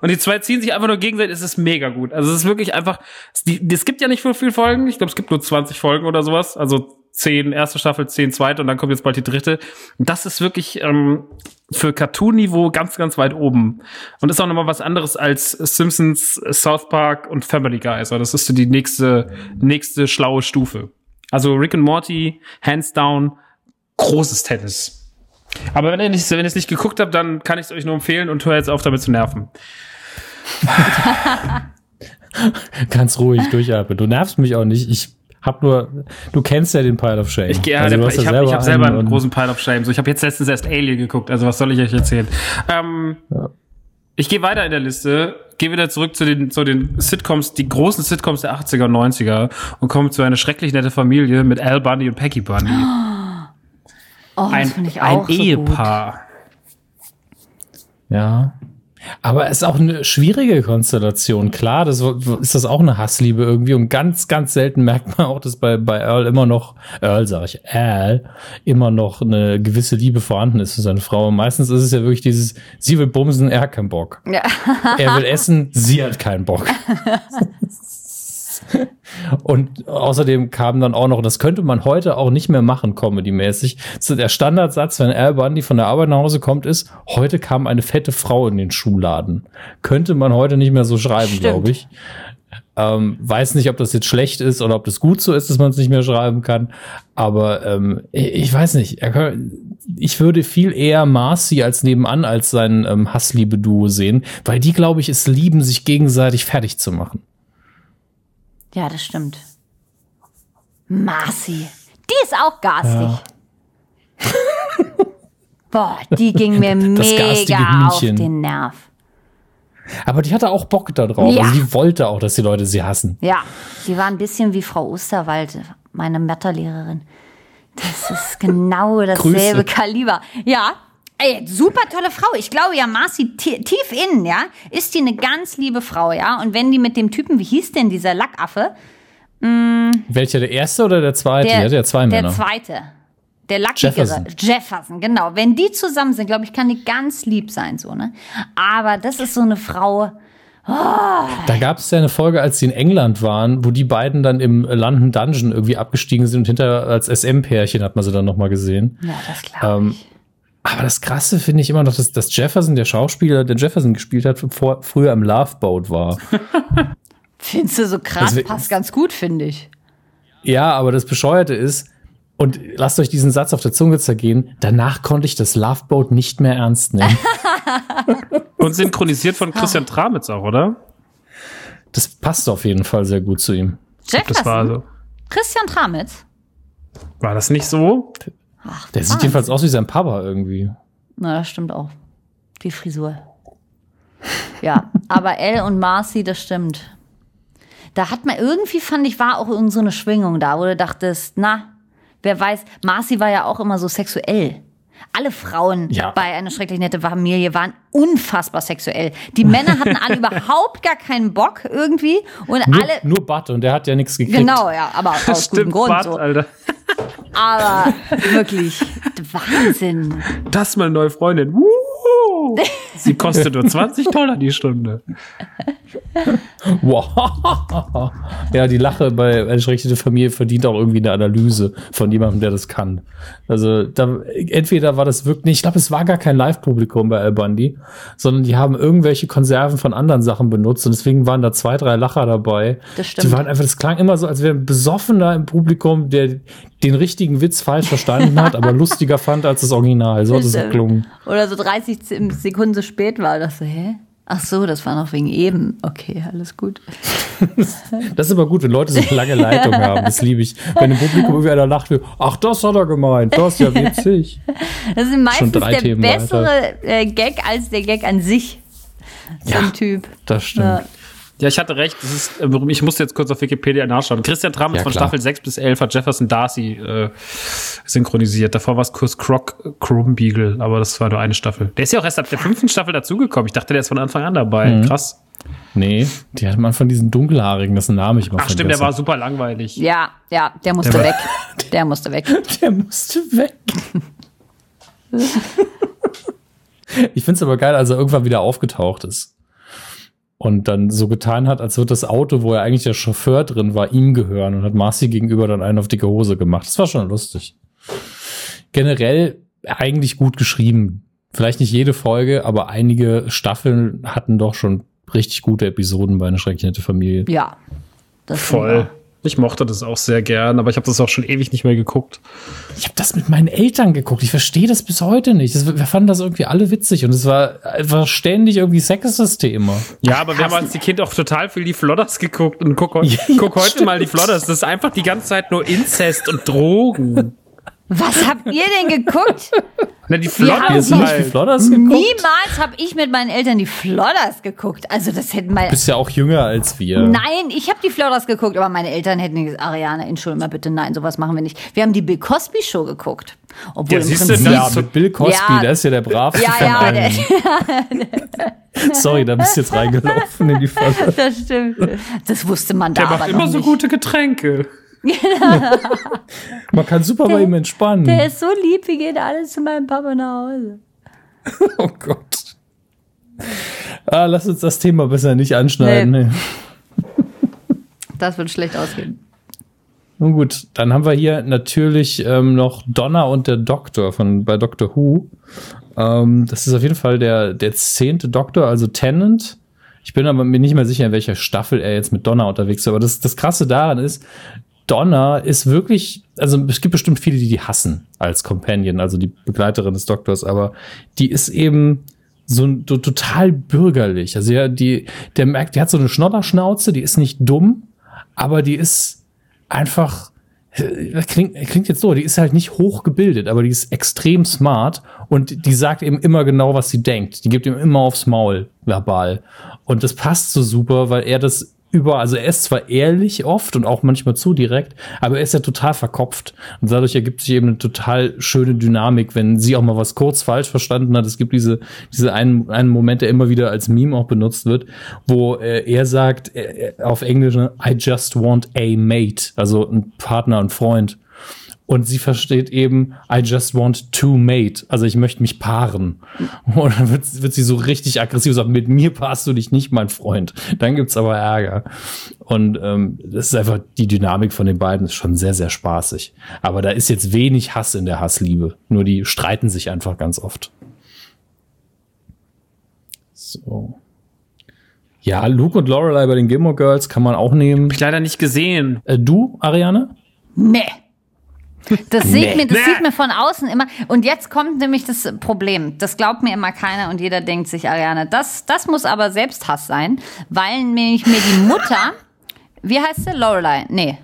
Und die zwei ziehen sich einfach nur gegenseitig. Es ist mega gut. Also es ist wirklich einfach, es, die, es gibt ja nicht so viele Folgen. Ich glaube, es gibt nur 20 Folgen oder sowas. Also 10 erste Staffel, 10 zweite und dann kommt jetzt bald die dritte. Das ist wirklich ähm, für Cartoon-Niveau ganz, ganz weit oben. Und ist auch nochmal was anderes als Simpsons, South Park und Family Guy. Also das ist so die nächste, nächste schlaue Stufe. Also Rick and Morty, hands down, großes Tennis. Aber wenn ihr nicht, wenn ihr es nicht geguckt habt, dann kann ich es euch nur empfehlen und hör jetzt auf, damit zu nerven. Ganz ruhig durchatmen. Du nervst mich auch nicht. Ich hab nur, du kennst ja den Pile of Shame. Ich, gehe Also ja, du ich habe ich hab selber einen großen Pile of Shame. So, ich habe jetzt letztens erst Alien geguckt. Also was soll ich euch erzählen? Ähm, Ja. Ich gehe weiter in der Liste, gehe wieder zurück zu den, zu den Sitcoms, die großen Sitcoms der 80er und 90er und komme zu einer schrecklich nette Familie mit Al Bundy und Peggy Bundy. Oh, das Ein, finde ich ein auch so gut. Ehepaar. Ja. Aber es ist auch eine schwierige Konstellation. Klar, das ist das auch eine Hassliebe irgendwie und ganz, ganz selten merkt man auch, dass bei, bei Earl immer noch, Earl sag ich, Al, immer noch eine gewisse Liebe vorhanden ist für seine Frau. Und meistens ist es ja wirklich dieses, sie will bumsen, er hat keinen Bock. Ja. Er will essen, sie hat keinen Bock. Und außerdem kam dann auch noch, das könnte man heute auch nicht mehr machen, comedy-mäßig. Der Standardsatz, wenn Al Bundy von der Arbeit nach Hause kommt, ist, heute kam eine fette Frau in den Schuhladen. Könnte man heute nicht mehr so schreiben, glaube ich. Ähm, weiß nicht, ob das jetzt schlecht ist oder ob das gut so ist, dass man es nicht mehr schreiben kann. Aber ähm, ich, weiß nicht. Ich würde viel eher Marcy als nebenan als sein ähm, Hassliebe-Duo sehen, weil die, glaube ich, es lieben, sich gegenseitig fertig zu machen. Ja, das stimmt. Marcy. Die ist auch garstig. Boah, die ging mir mega auf den Nerv. Aber die hatte auch Bock da drauf. Ja. Also die wollte auch, dass die Leute sie hassen. Ja, die war ein bisschen wie Frau Osterwald, meine Mathelehrerin. Das ist genau dasselbe. Kaliber. Ja, ey, super tolle Frau. Ich glaube ja, Marci ti- tief innen, ja, ist die eine ganz liebe Frau, ja. Und wenn die mit dem Typen, wie hieß denn dieser Lackaffe? Welcher, der erste oder der zweite? Der, hat ja zwei der zweite. Der lackigere. Jefferson. Jefferson, genau. Wenn die zusammen sind, glaube ich, kann die ganz lieb sein, so, ne? Aber das ist so eine Frau. Da gab es ja eine Folge, als sie in England waren, wo die beiden dann im London Dungeon irgendwie abgestiegen sind und hinter als SM-Pärchen hat man sie dann nochmal gesehen. Ja, das glaube Ähm, ich. Aber das Krasse finde ich immer noch, dass, dass Jefferson, der Schauspieler, der Jefferson gespielt hat, vor, früher im Love Boat war. Findest du so krass? Also, Passt ganz gut, finde ich. ja, aber das Bescheuerte ist, und lasst euch diesen Satz auf der Zunge zergehen, danach konnte ich das Love Boat nicht mehr ernst nehmen. Und synchronisiert von Christian Tramitz auch, oder? Das passt auf jeden Fall sehr gut zu ihm. Jefferson? Das war so. Christian Tramitz? War das nicht so? Ach, Der sieht Wahnsinn. jedenfalls aus wie sein Papa irgendwie. Na, das stimmt auch. Die Frisur. Ja, aber Elle und Marcy, das stimmt. Da hat man irgendwie, fand ich, war auch irgend so eine Schwingung da, wo du dachtest, na, wer weiß, Marcy war ja auch immer so sexuell. Alle Frauen Ja. bei einer schrecklich nette Familie waren unfassbar sexuell. Die Männer hatten alle überhaupt gar keinen Bock irgendwie und Nur, alle, nur Bud und der hat ja nichts gekriegt. genau, ja, aber aus gutem Grund Bart, so. Alter. Aber wirklich, Wahnsinn. Das ist meine neue Freundin. Sie kostet nur 20 Dollar die Stunde. Wow. Ja, die Lache bei eine schreckliche Familie verdient auch irgendwie eine Analyse von jemandem, der das kann. Also da, entweder war das wirklich, ich glaube, es war gar kein Live-Publikum bei Al Bundy, sondern die haben irgendwelche Konserven von anderen Sachen benutzt und deswegen waren da zwei, drei Lacher dabei. Das stimmt. Die waren einfach, das klang immer so, als wäre ein Besoffener im Publikum, der den richtigen Witz falsch verstanden hat, aber lustiger fand als das Original. So hat es Stimmt. geklungen. Oder so 30 Z- Sekunden zu spät war das so, hä? Ach so, das war noch wegen eben. Okay, alles gut. Das ist aber gut, wenn Leute so lange Leitung haben. Das liebe ich. Wenn im Publikum irgendwie einer lacht, ach, das hat er gemeint. Das ist ja witzig. Das ist meistens der Themen bessere äh, Gag als der Gag an sich. So Ja. ein Typ. Das stimmt. Ja. Ja, ich hatte recht. Das ist, äh, ich musste jetzt kurz auf Wikipedia nachschauen. Christian Tramitz Ja, von klar. Staffel 6 bis 11 hat Jefferson Darcy äh, synchronisiert. Davor war es Kurs Croc Krumbiegel, aber das war nur eine Staffel. Der ist ja auch erst ab der fünften Staffel dazugekommen. Ich dachte, der ist von Anfang an dabei. Mhm. Krass. Nee, die hat man von diesen dunkelhaarigen, das Name ich mal Ach stimmt, der war super langweilig. ja, ja, der musste Der war- weg. Der musste weg. Der musste weg. ich find's aber geil, als er irgendwann wieder aufgetaucht ist. Und dann so getan hat, als würde das Auto, wo er eigentlich der Chauffeur drin war, ihm gehören und hat Marcy gegenüber dann einen auf dicke Hose gemacht. Das war schon lustig. Generell eigentlich gut geschrieben. Vielleicht nicht jede Folge, aber einige Staffeln hatten doch schon richtig gute Episoden bei einer schrecklich nette Familie. Ja. Das Voll. Ich mochte das auch sehr gern, aber ich habe das auch schon ewig nicht mehr geguckt. Ich habe das mit meinen Eltern geguckt. Ich verstehe das bis heute nicht. Das, wir fanden das irgendwie alle witzig und es war einfach ständig irgendwie sexistes Thema. Ja, aber wir haben als die Kind auch total viel die Flodders geguckt und guck, ja, guck heute stimmt. mal die Flodders. Das ist einfach die ganze Zeit nur Inzest und Drogen. Was habt ihr denn geguckt? Na, die Flodders du nicht die. Flodders geguckt? Niemals habe ich mit meinen Eltern die Flodders geguckt. Also das hätten meine. Du bist ja auch jünger als wir. Nein, ich habe die Flodders geguckt, aber meine Eltern hätten gesagt, Ariane, entschuldige mal bitte, nein, sowas machen wir nicht. Wir haben die Bill Cosby Show geguckt. Obwohl Ja, im siehst du, Prinzip, das Ja, mit Bill Cosby, Ja. der ist ja der bravste Ja, von ja, allen. Sorry, da bist du jetzt reingelaufen in die Falle. das stimmt. Das wusste man da Der aber macht immer so gute Getränke. Man kann super bei ihm entspannen. Der ist so lieb, wie geht alles zu meinem Papa nach Hause. Oh Gott. Ah, lass uns das Thema besser nicht anschneiden. Nee. Nee. Das wird schlecht ausgehen. Nun gut, dann haben wir hier natürlich ähm, noch Donna und der Doktor von bei Doctor Who. Ähm, das ist auf jeden Fall der, der zehnte Doktor, also Tennant. Ich bin aber mir nicht mehr sicher, in welcher Staffel er jetzt mit Donna unterwegs ist. Aber das, das Krasse daran ist, Donna ist wirklich, also es gibt bestimmt viele, die die hassen als Companion, also die Begleiterin des Doktors, aber die ist eben so, so total bürgerlich. Also ja, die, der merkt, die hat so eine Schnodderschnauze, die ist nicht dumm, aber die ist einfach, klingt, klingt jetzt so, die ist halt nicht hochgebildet, aber die ist extrem smart und die sagt eben immer genau, was sie denkt. Die gibt ihm immer aufs Maul verbal. Und das passt so super, weil er das über, also er ist zwar ehrlich oft und auch manchmal zu direkt, aber er ist ja total verkopft. Und dadurch ergibt sich eben eine total schöne Dynamik, wenn sie auch mal was kurz falsch verstanden hat. Es gibt diese, diese einen, einen Moment, der immer wieder als Meme auch benutzt wird, wo äh, er sagt, äh, auf Englisch, I just want a mate, also ein Partner, ein Freund. Und sie versteht eben, I just want to mate. Also ich möchte mich paaren. Und dann wird, wird sie so richtig aggressiv sagen, mit mir paarst du dich nicht, mein Freund. Dann gibt's aber Ärger. Und ähm, das ist einfach, die Dynamik von den beiden ist schon sehr, sehr spaßig. Aber da ist jetzt wenig Hass in der Hassliebe. Nur die streiten sich einfach ganz oft. So. Ja, Luke und Lorelei bei den Gilmore Girls kann man auch nehmen. Hab ich leider nicht gesehen. Äh, du, Ariane? Nee. Das, sieht, Nee. mir, das Nee. sieht mir von außen immer. Und jetzt kommt nämlich das Problem. Das glaubt mir immer keiner und jeder denkt sich, Ariane, das, das muss aber Selbsthass sein, weil nämlich mir die Mutter, wie heißt sie? Lorelei? Nee.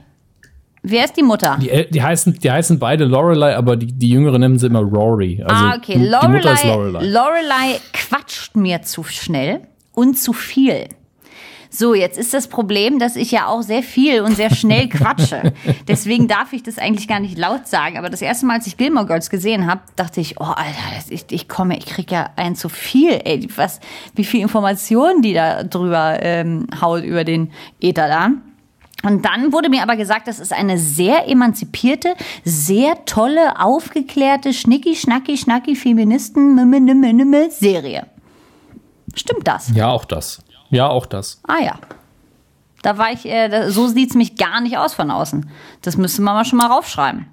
Wer ist die Mutter? Die, die, heißen, die heißen beide Lorelei, aber die, die Jüngere nennen sie immer Rory. Also ah, okay. die Mutter ist Lorelei, Lorelei. Lorelei quatscht mir zu schnell und zu viel. So, jetzt ist das Problem, dass ich ja auch sehr viel und sehr schnell quatsche. Deswegen darf ich das eigentlich gar nicht laut sagen. Aber das erste Mal, als ich Gilmore Girls gesehen habe, dachte ich, oh Alter, ich, ich komme, ich krieg ja ein zu viel. Ey, was, wie viel Informationen die da drüber ähm, haut über den Äther da. Und dann wurde mir aber gesagt, das ist eine sehr emanzipierte, sehr tolle, aufgeklärte, schnicki, schnacki, schnacki, Feministen, nimme, nimme, nimme Serie. Stimmt das? Ja, auch das. Ja, auch das. Ah ja. Da war ich, äh, da, so sieht's mich gar nicht aus von außen. Das müsste man mal schon mal raufschreiben.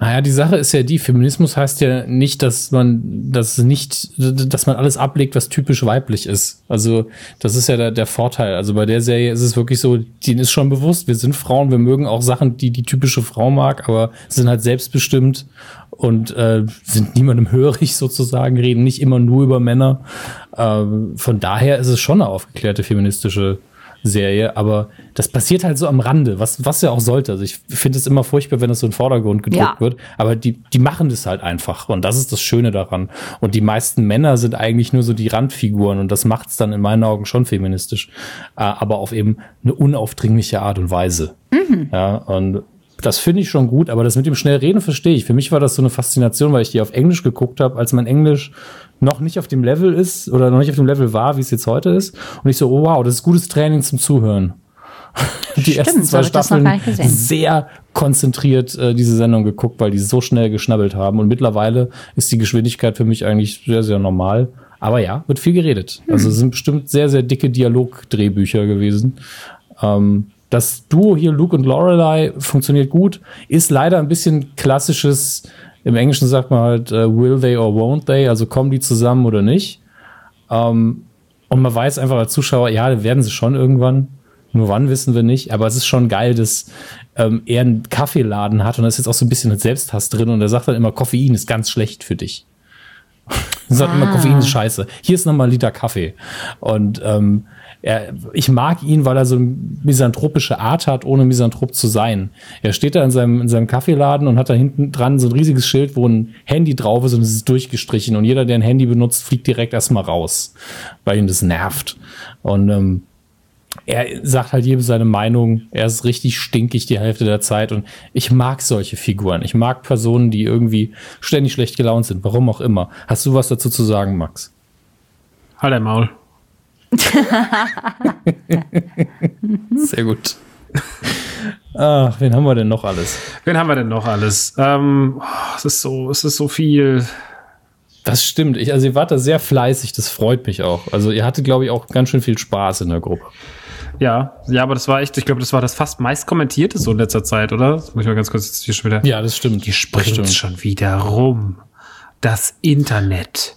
Naja, die Sache ist ja die, Feminismus heißt ja nicht, dass man das nicht, dass man alles ablegt, was typisch weiblich ist. Also, das ist ja der, der Vorteil. Also bei der Serie ist es wirklich so, denen ist schon bewusst, wir sind Frauen, wir mögen auch Sachen, die die typische Frau mag, aber sind halt selbstbestimmt und äh, sind niemandem hörig sozusagen, reden nicht immer nur über Männer. Äh, von daher ist es schon eine aufgeklärte feministische Serie, aber das passiert halt so am Rande, was, was ja auch sollte. Also ich finde es immer furchtbar, wenn das so in den Vordergrund gedrückt Ja. wird, aber die, die machen das halt einfach und das ist das Schöne daran. Und die meisten Männer sind eigentlich nur so die Randfiguren und das macht es dann in meinen Augen schon feministisch, äh, aber auf eben eine unaufdringliche Art und Weise. Ja, und das finde ich schon gut, aber das mit dem schnell reden verstehe ich. Für mich war das so eine Faszination, weil ich die auf Englisch geguckt habe, als mein Englisch noch nicht auf dem Level ist oder noch nicht auf dem Level war, wie es jetzt heute ist. Und ich so, oh wow, das ist gutes Training zum Zuhören. Die ersten so zwei noch Staffeln sehr konzentriert äh, diese Sendung geguckt, weil die so schnell geschnabbelt haben. Und mittlerweile ist die Geschwindigkeit für mich eigentlich sehr, sehr normal. Aber ja, wird viel geredet. Hm. Also es sind bestimmt sehr, sehr dicke Dialogdrehbücher gewesen. Ähm, das Duo hier, Luke und Lorelei, funktioniert gut. Ist leider ein bisschen klassisches, im Englischen sagt man halt, äh, will they or won't they? Also kommen die zusammen oder nicht? Ähm, und man weiß einfach als Zuschauer, ja, werden sie schon irgendwann. Nur wann wissen wir nicht. Aber es ist schon geil, dass ähm, er einen Kaffeeladen hat und da ist jetzt auch so ein bisschen Selbsthass drin und er sagt dann immer, Koffein ist ganz schlecht für dich. Er sagt immer, Koffein ist scheiße. Hier ist nochmal ein Liter Kaffee. Und ähm, er, ich mag ihn, weil er so eine misanthropische Art hat, ohne misanthrop zu sein. Er steht da in seinem, in seinem Kaffeeladen und hat da hinten dran so ein riesiges Schild, wo ein Handy drauf ist und es ist durchgestrichen. Und jeder, der ein Handy benutzt, fliegt direkt erstmal raus, weil ihn das nervt. Und ähm, er sagt halt jedem seine Meinung. Er ist richtig stinkig die Hälfte der Zeit. Und ich mag solche Figuren. Ich mag Personen, die irgendwie ständig schlecht gelaunt sind. Warum auch immer. Hast du was dazu zu sagen, Max? Halt dein Maul. Sehr gut. Ach, wen haben wir denn noch alles? Wen haben wir denn noch alles? Ähm, oh, es ist so, es ist so viel. Das stimmt. Ich, also ihr wart da sehr fleißig. Das freut mich auch. Also ihr hattet, glaube ich, auch ganz schön viel Spaß in der Gruppe. Ja, ja, aber das war echt, ich glaube, das war das fast meist kommentierte so in letzter Zeit, oder? Das muss ich mal ganz kurz jetzt hier schon wieder. Ja, das stimmt. Die springt stimmt. schon wieder rum. Das Internet.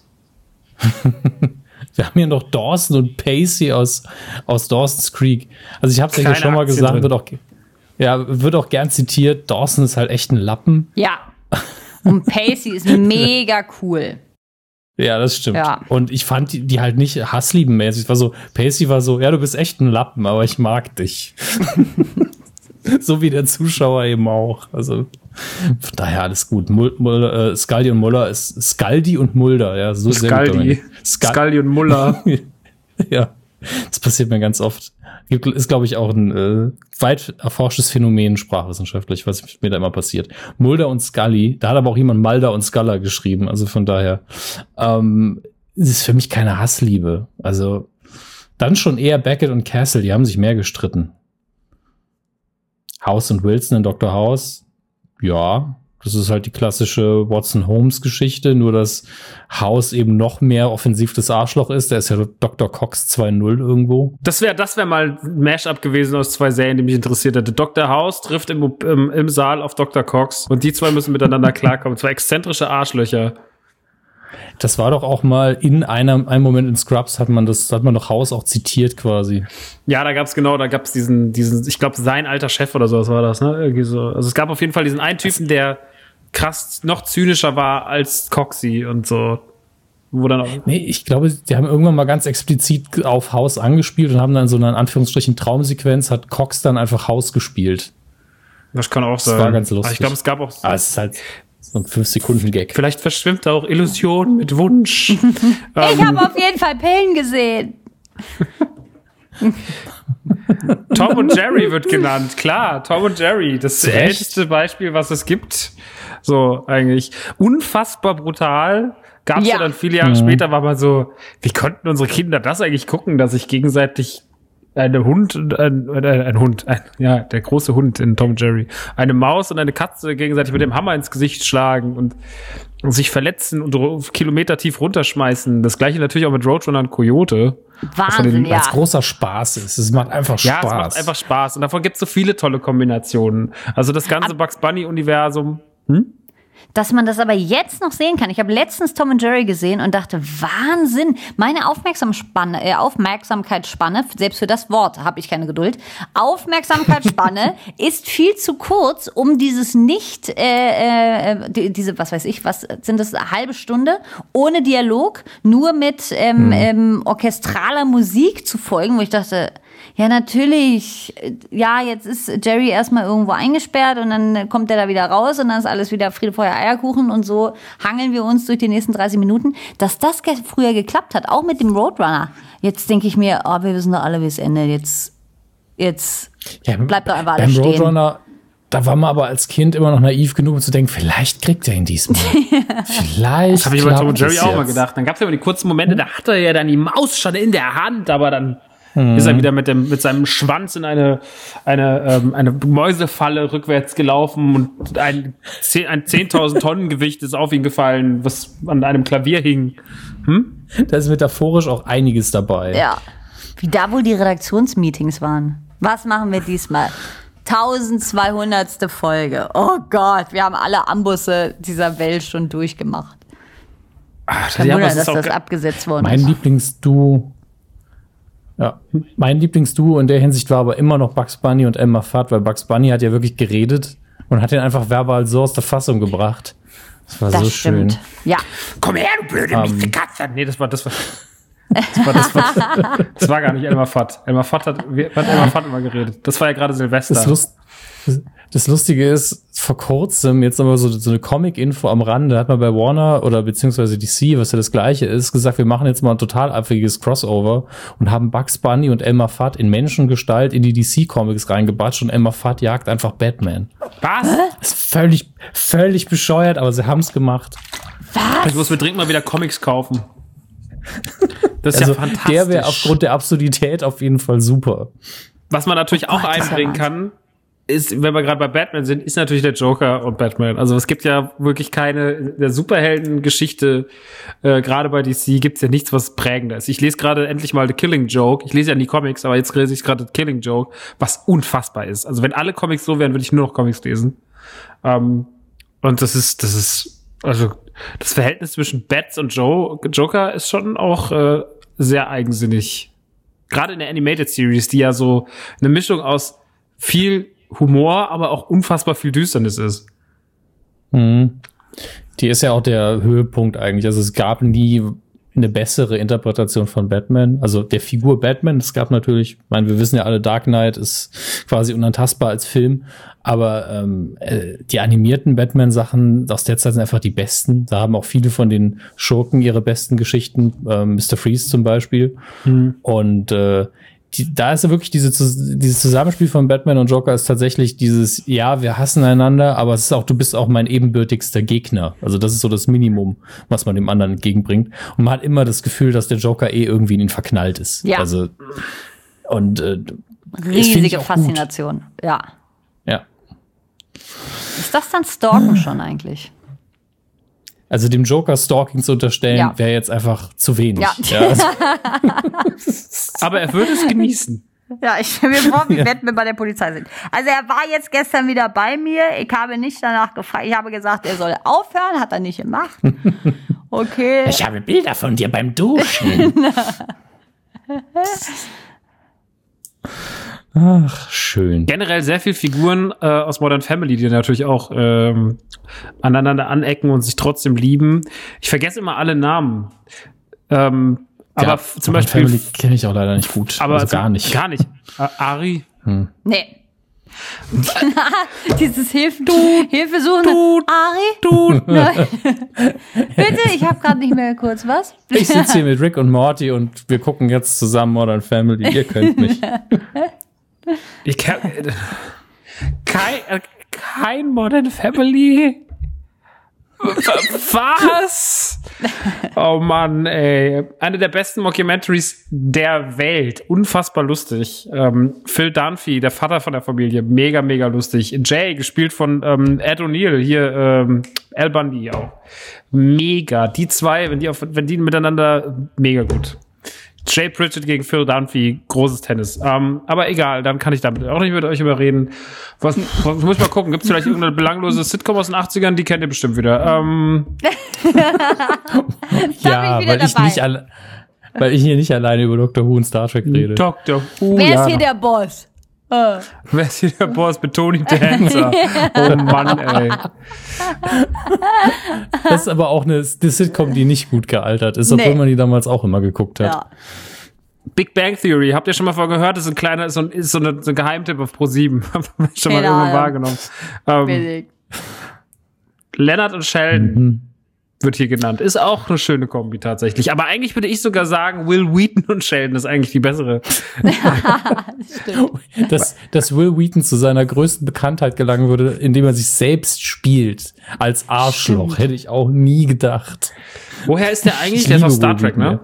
Wir haben hier noch Dawson und Pacey aus, aus Dawson's Creek. Also ich habe es ja schon mal Aktien gesagt, drin. wird auch, ja, wird auch gern zitiert. Dawson ist halt echt ein Lappen. Ja. Und Pacey ist mega cool. Ja, das stimmt. Ja. Und ich fand die, die halt nicht hassliebenmäßig. Es war so, Pacey war so, ja, du bist echt ein Lappen, aber ich mag dich. so wie der Zuschauer eben auch. Also von daher alles gut. Mul Mulder, äh, Skaldi und Muller ist Skaldi und Mulder, ja, so Skaldi. Skal Skaldi und Muller. ja, das passiert mir ganz oft. Ist, glaube ich, auch ein äh, weit erforschtes Phänomen sprachwissenschaftlich, was mir da immer passiert. Mulder und Scully, da hat aber auch jemand Mulder und Sculler geschrieben, also von daher ähm, ist für mich keine Hassliebe. Also dann schon eher Beckett und Castle, die haben sich mehr gestritten. House und Wilson in Dr. House, ja, das ist halt die klassische Watson-Holmes-Geschichte, nur dass House eben noch mehr offensiv das Arschloch ist. Der ist ja Dr. Cox 2.0 irgendwo. Das wäre das wär mal ein Mashup gewesen aus zwei Serien, die mich interessiert hätte. Dr. House trifft im, im, im Saal auf Dr. Cox und die zwei müssen miteinander klarkommen. Zwei exzentrische Arschlöcher. Das war doch auch mal in einem, einem Moment in Scrubs hat man das, hat man doch Haus auch zitiert quasi. Ja, da gab's genau, da gab's diesen, diesen, ich glaube, sein alter Chef oder sowas war das, ne? Irgendwie so. Also es gab auf jeden Fall diesen einen Typen, der krass noch zynischer war als Coxy und so. Wo dann auch nee, ich glaube, die haben irgendwann mal ganz explizit auf Haus angespielt und haben dann so eine in Anführungsstrichen Traumsequenz, hat Cox dann einfach Haus gespielt. Das kann auch sein. Das war ganz lustig. Aber ich glaube, es gab auch. Ah, es ist halt so ein 5-Sekunden-Gag. Vielleicht verschwimmt da auch Illusion mit Wunsch. ich habe auf jeden Fall Pillen gesehen. Tom und Jerry wird genannt, klar. Tom und Jerry, das Echt? älteste Beispiel, was es gibt. So, eigentlich. Unfassbar brutal. Gab's ja, Ja. dann viele Jahre später, war man so, wie konnten unsere Kinder das eigentlich gucken, dass sich gegenseitig eine Hund und ein, ein, ein Hund, ein, ja, der große Hund in Tom Jerry, eine Maus und eine Katze gegenseitig mit dem Hammer ins Gesicht schlagen und, und sich verletzen und Kilometer tief runterschmeißen. Das gleiche natürlich auch mit Roadrunner und Coyote. Wahnsinn, ja. Als großer Spaß ist. Es macht einfach Ja, Spaß. es macht einfach Spaß. Und davon gibt es so viele tolle Kombinationen. Also das ganze Bugs Bunny-Universum. Dass man das aber jetzt noch sehen kann. Ich habe letztens Tom und Jerry gesehen und dachte, Wahnsinn, meine Aufmerksamspanne, äh, Aufmerksamkeitsspanne, selbst für das Wort habe ich keine Geduld. Aufmerksamkeitsspanne ist viel zu kurz, um dieses nicht, äh, äh, die, diese, was weiß ich, was sind das, eine halbe Stunde ohne Dialog, nur mit ähm, ähm, orchestraler Musik zu folgen, wo ich dachte, ja, natürlich. Ja, jetzt ist Jerry erstmal irgendwo eingesperrt und dann kommt er da wieder raus und dann ist alles wieder Friede, Feuer, Eierkuchen und so hangeln wir uns durch die nächsten 30 Minuten. Dass das früher geklappt hat, auch mit dem Roadrunner. Jetzt denke ich mir, oh, wir wissen doch alle, wie es endet. Jetzt, jetzt Ja, bleibt doch einfach beim alles stehen. Roadrunner, da war man aber als Kind immer noch naiv genug, um zu denken, vielleicht kriegt er ihn diesmal. vielleicht. Das habe ich bei Tom und Jerry auch mal gedacht. Dann gab es ja immer die kurzen Momente, da hatte er ja dann die Maus schon in der Hand, aber dann ist er wieder mit, dem, mit seinem Schwanz in eine, eine, ähm, eine Mäusefalle rückwärts gelaufen und ein, zehn- ein 10.000 Tonnen Gewicht ist auf ihn gefallen, was an einem Klavier hing. Da ist metaphorisch auch einiges dabei. Ja. Wie da wohl die Redaktionsmeetings waren. Was machen wir diesmal? 1200. Folge. Oh Gott, wir haben alle Ambusse dieser Welt schon durchgemacht. Ach, Kein ja, aber Wunder, dass das ge- abgesetzt worden Mein ist. Lieblingsduo. Ja, mein Lieblingsduo in der Hinsicht war aber immer noch Bugs Bunny und Emma Fudd, weil Bugs Bunny hat ja wirklich geredet und hat ihn einfach verbal so aus der Fassung gebracht. Das war Das so stimmt. schön. Ja. Komm her, du blöde miese Katze. Nee, das war, das war, das war, das war, das war gar nicht Elmar Fudd. Elmar Fudd hat, wie hat Elmar Fudd immer geredet. Das war ja gerade Silvester. Das, Lust, das, Lustige ist, vor kurzem, jetzt nochmal so, so eine Comic-Info am Rande, hat man bei Warner oder beziehungsweise DC, was ja das gleiche ist, gesagt, wir machen jetzt mal ein total abwegiges Crossover und haben Bugs Bunny und Elmer Fudd in Menschengestalt in die DC-Comics reingebatscht und Elmer Fudd jagt einfach Batman. Was? Das ist völlig, völlig bescheuert, aber sie haben es gemacht. Ich muss mir dringend mal wieder Comics kaufen. Das ist Also ja fantastisch. der wäre aufgrund der Absurdität auf jeden Fall super. Was man natürlich auch einbringen kann, ist, wenn wir gerade bei Batman sind, ist natürlich der Joker und Batman. Also es gibt ja wirklich keine, in der Superheldengeschichte, äh, gerade bei DC gibt's ja nichts, was prägender ist. Ich lese gerade endlich mal The Killing Joke. Ich lese ja nie Comics, aber jetzt lese ich gerade The Killing Joke, was unfassbar ist. Also wenn alle Comics so wären, würde ich nur noch Comics lesen. Ähm, und das ist, das ist, also das Verhältnis zwischen Bats und Joe, Joker ist schon auch äh, sehr eigensinnig. Gerade in der Animated Series, die ja so eine Mischung aus viel Humor, aber auch unfassbar viel Düsternis ist. Mhm. Die ist ja auch der Höhepunkt eigentlich. Also es gab nie eine bessere Interpretation von Batman, also der Figur Batman. Es gab natürlich, ich meine, wir wissen ja alle, Dark Knight ist quasi unantastbar als Film, aber ähm, äh, die animierten Batman-Sachen aus der Zeit sind einfach die besten. Da haben auch viele von den Schurken ihre besten Geschichten, äh, Mr. Freeze zum Beispiel. Mhm. Und äh, die, da ist ja wirklich diese, dieses Zusammenspiel von Batman und Joker ist tatsächlich dieses, ja, wir hassen einander, aber es ist auch, du bist auch mein ebenbürtigster Gegner. Also das ist so das Minimum, was man dem anderen entgegenbringt. Und man hat immer das Gefühl, dass der Joker eh irgendwie in ihn verknallt ist. Ja. Also, und äh, riesige Faszination. Gut. Ja. Ja. Ist das dann Stalken schon eigentlich? Also dem Joker Stalking zu unterstellen, ja. wäre jetzt einfach zu wenig. Ja. ja also Aber er würde es genießen. Ja, ich stelle mir vor, wie ja. wir bei der Polizei sind. Also er war jetzt gestern wieder bei mir. Ich habe nicht danach gefragt. Ich habe gesagt, er soll aufhören. Hat er nicht gemacht. Okay. Ich habe Bilder von dir beim Duschen. Ach, schön. Generell sehr viele Figuren äh, aus Modern Family, die natürlich auch ähm, aneinander anecken und sich trotzdem lieben. Ich vergesse immer alle Namen. Ähm, ja, aber zum Modern Beispiel. Family kenne ich auch leider nicht gut. Aber also gar nicht. Gar nicht. Äh, Ari? Hm. Nee. Dieses Hilfe, du, Hilfe suchen. Du, Ari? Du. Bitte, ich habe gerade nicht mehr kurz was. Ich sitze hier mit Rick und Morty und wir gucken jetzt zusammen Modern Family. Ihr könnt mich. Ich kann. Kein, kein Modern Family. Was? Oh Mann, ey. Eine der besten Mockumentaries der Welt. Unfassbar lustig. Ähm, Phil Dunphy, der Vater von der Familie. Mega, mega lustig. Jay, gespielt von ähm, Ed O'Neill. Hier, ähm, Al Bundy auch. Mega. Die zwei, wenn die, auf, wenn die miteinander, mega gut. Jay Pritchett gegen Phil Dunphy, großes Tennis. Ähm, aber egal, dann kann ich damit auch nicht mit euch überreden. Was, was muss ich mal gucken? Gibt es vielleicht irgendeine belanglose Sitcom aus den 80ern? Die kennt ihr bestimmt wieder. Ähm. ja, weil ich nicht alle, weil ich hier nicht alleine über Dr. Who und Star Trek rede. Dr. Who. Wer ja. ist hier der Boss? Oh. Wer ist hier der Boss? Betoni Dancer. Oh Mann, ey. Das ist aber auch eine, eine Sitcom, die nicht gut gealtert ist, obwohl nee. man die damals auch immer geguckt hat. Ja. Big Bang Theory, habt ihr schon mal vorher gehört? Das ist ein kleiner, ist so ein, ist so, eine, so ein Geheimtipp auf Pro7. schon mal irgendwann wahrgenommen. Ähm, Leonard und Sheldon. Mhm wird hier genannt. Ist auch eine schöne Kombi tatsächlich. Aber eigentlich würde ich sogar sagen, Will Wheaton und Sheldon ist eigentlich die bessere. dass, dass Will Wheaton zu seiner größten Bekanntheit gelangen würde, indem er sich selbst spielt als Arschloch, Stimmt. hätte ich auch nie gedacht. Woher ist der eigentlich? Der ist aus Star Trek, ne?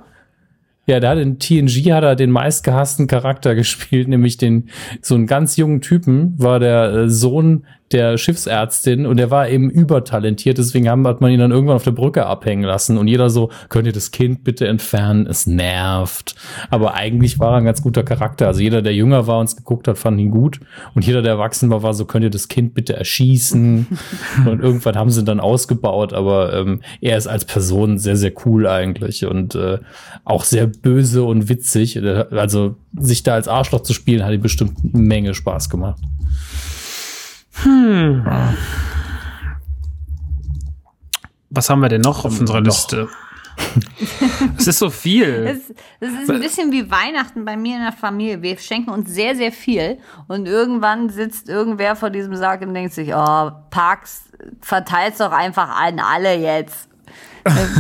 Ja, der hat in TNG hat er den meistgehassten Charakter gespielt, nämlich den so einen ganz jungen Typen, war der äh, Sohn der Schiffsärztin und der war eben übertalentiert, deswegen haben, hat man ihn dann irgendwann auf der Brücke abhängen lassen und jeder so, könnt ihr das Kind bitte entfernen, es nervt. Aber eigentlich war er ein ganz guter Charakter. Also jeder, der jünger war und es geguckt hat, fand ihn gut und jeder, der erwachsen war, war so, könnt ihr das Kind bitte erschießen. und irgendwann haben sie ihn dann ausgebaut, aber ähm, er ist als Person sehr, sehr cool eigentlich und äh, auch sehr böse und witzig. Also sich da als Arschloch zu spielen, hat ihm bestimmt eine Menge Spaß gemacht. Hm. Was haben wir denn noch auf unserer Liste? es ist so viel. Es, es, ist ein bisschen wie Weihnachten bei mir in der Familie. Wir schenken uns sehr, sehr viel. Und irgendwann sitzt irgendwer vor diesem Sarg und denkt sich, oh, Parks, verteilt's doch einfach an alle jetzt.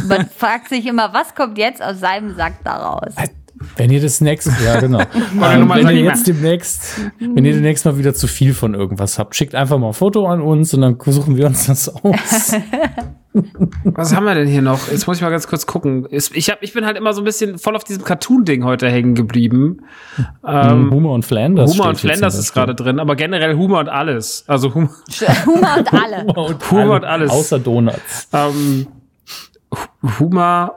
Man fragt sich immer, was kommt jetzt aus seinem Sack daraus? Wenn ihr das nächste, ja genau. ähm, wenn ihr jetzt demnächst, wenn ihr demnächst mal wieder zu viel von irgendwas habt, schickt einfach mal ein Foto an uns und dann suchen wir uns das aus. Was haben wir denn hier noch? Jetzt muss ich mal ganz kurz gucken. Ich, hab, ich bin halt immer so ein bisschen voll auf diesem Cartoon-Ding heute hängen geblieben. Ähm, Humor und Flanders. Humor und Flanders ist gerade drin, aber generell Humor und alles. Also Humor, Humor und alle. Humor und, Humor und alles. Außer Donuts. Ähm, Humor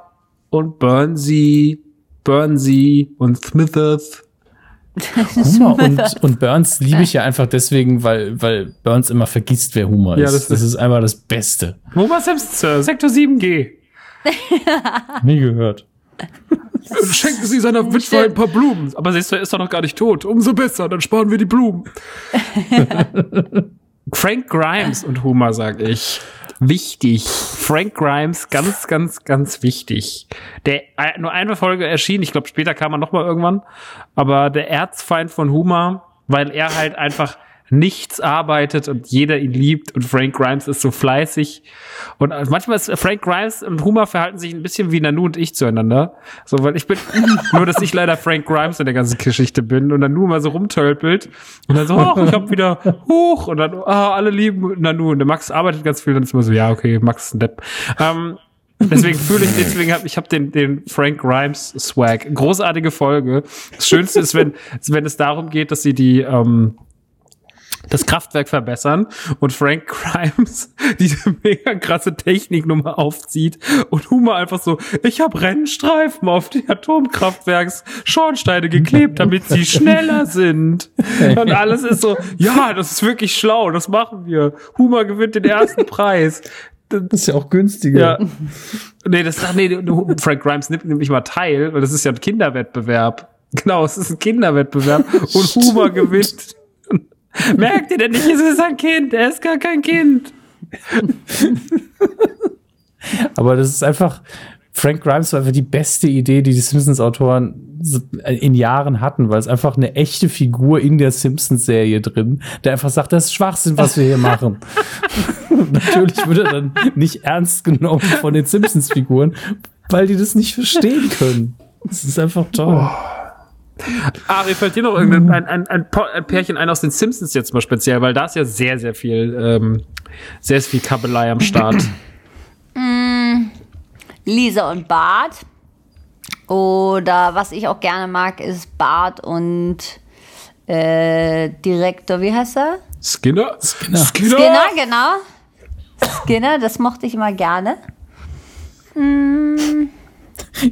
und Burnsy Burnsy und Smithers. Humor und, und Burns liebe ich ja einfach deswegen, weil, weil Burns immer vergisst, wer Humor ist. Ja, das, das ist einfach das Beste. Homer Simpson, Sir, Sektor 7G. Nie gehört. Schenken Sie seiner Witwe ein paar Blumen. Aber siehst du, er ist doch noch gar nicht tot. Umso besser, dann sparen wir die Blumen. Frank Grimes und Homer, sag ich. Wichtig. Frank Grimes, ganz, ganz, ganz wichtig. Der äh, nur eine Folge erschien, ich glaube, später kam er noch mal irgendwann, aber der Erzfeind von Huma, weil er halt einfach nichts arbeitet und jeder ihn liebt und Frank Grimes ist so fleißig. Und manchmal ist Frank Grimes und Huma verhalten sich ein bisschen wie Nanu und ich zueinander. So, weil ich bin, nur dass ich leider Frank Grimes in der ganzen Geschichte bin und Nanu mal so rumtölpelt und dann so, oh, ich hab wieder hoch und dann, oh, alle lieben Nanu und der Max arbeitet ganz viel, dann ist immer so, ja, okay, Max ist ein Depp. Ähm, Deswegen fühle ich, deswegen habe ich habe den den Frank Grimes Swag. Großartige Folge. Das Schönste ist, wenn wenn es darum geht, dass sie die ähm, das Kraftwerk verbessern und Frank Grimes diese mega krasse Techniknummer aufzieht und Huma einfach so, ich habe Rennstreifen auf die Atomkraftwerks Schornsteine geklebt, damit sie schneller sind. Und alles ist so, ja, das ist wirklich schlau, das machen wir. Huma gewinnt den ersten Preis. Das ist ja auch günstiger. Ja. Nee, das ach nee, Frank Grimes nimmt nämlich mal teil, weil das ist ja ein Kinderwettbewerb. Genau, es ist ein Kinderwettbewerb und Huma gewinnt Merkt ihr denn nicht, es ist ein Kind, er ist gar kein Kind. Aber das ist einfach, Frank Grimes war einfach die beste Idee, die die Simpsons-Autoren in Jahren hatten, weil es einfach eine echte Figur in der Simpsons-Serie drin, der einfach sagt, das ist Schwachsinn, was wir hier machen. natürlich wird er dann nicht ernst genommen von den Simpsons-Figuren, weil die das nicht verstehen können. Das ist einfach toll. Oh. Ari, fällt dir noch irgendein ein, ein, ein, Pärchen ein aus den Simpsons jetzt mal speziell, weil da ist ja sehr, sehr viel, ähm, sehr, sehr viel Kabelei am Start. Mm, Lisa und Bart. Oder was ich auch gerne mag, ist Bart und äh, Direktor, wie heißt er? Skinner? Skinner. Skinner, Skinner genau. Skinner, das mochte ich immer gerne. Mm.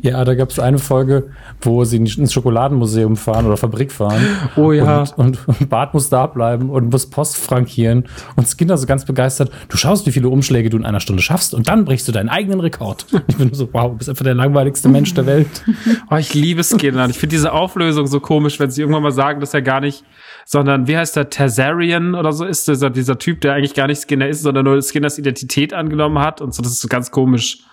Ja, da gab es eine Folge, wo sie ins Schokoladenmuseum fahren oder Fabrik fahren. Oh ja. Und, und, Bart muss da bleiben und muss Post frankieren. Und Skinner so ganz begeistert, du schaust, wie viele Umschläge du in einer Stunde schaffst und dann brichst du deinen eigenen Rekord. Ich bin so, wow, du bist einfach der langweiligste Mensch der Welt. Oh, ich liebe Skinner. Ich finde diese Auflösung so komisch, wenn sie irgendwann mal sagen, dass er gar nicht, sondern wie heißt der, Tazarian oder so ist dieser, dieser Typ, der eigentlich gar nicht Skinner ist, sondern nur Skinners Identität angenommen hat und so. Das ist so ganz komisch.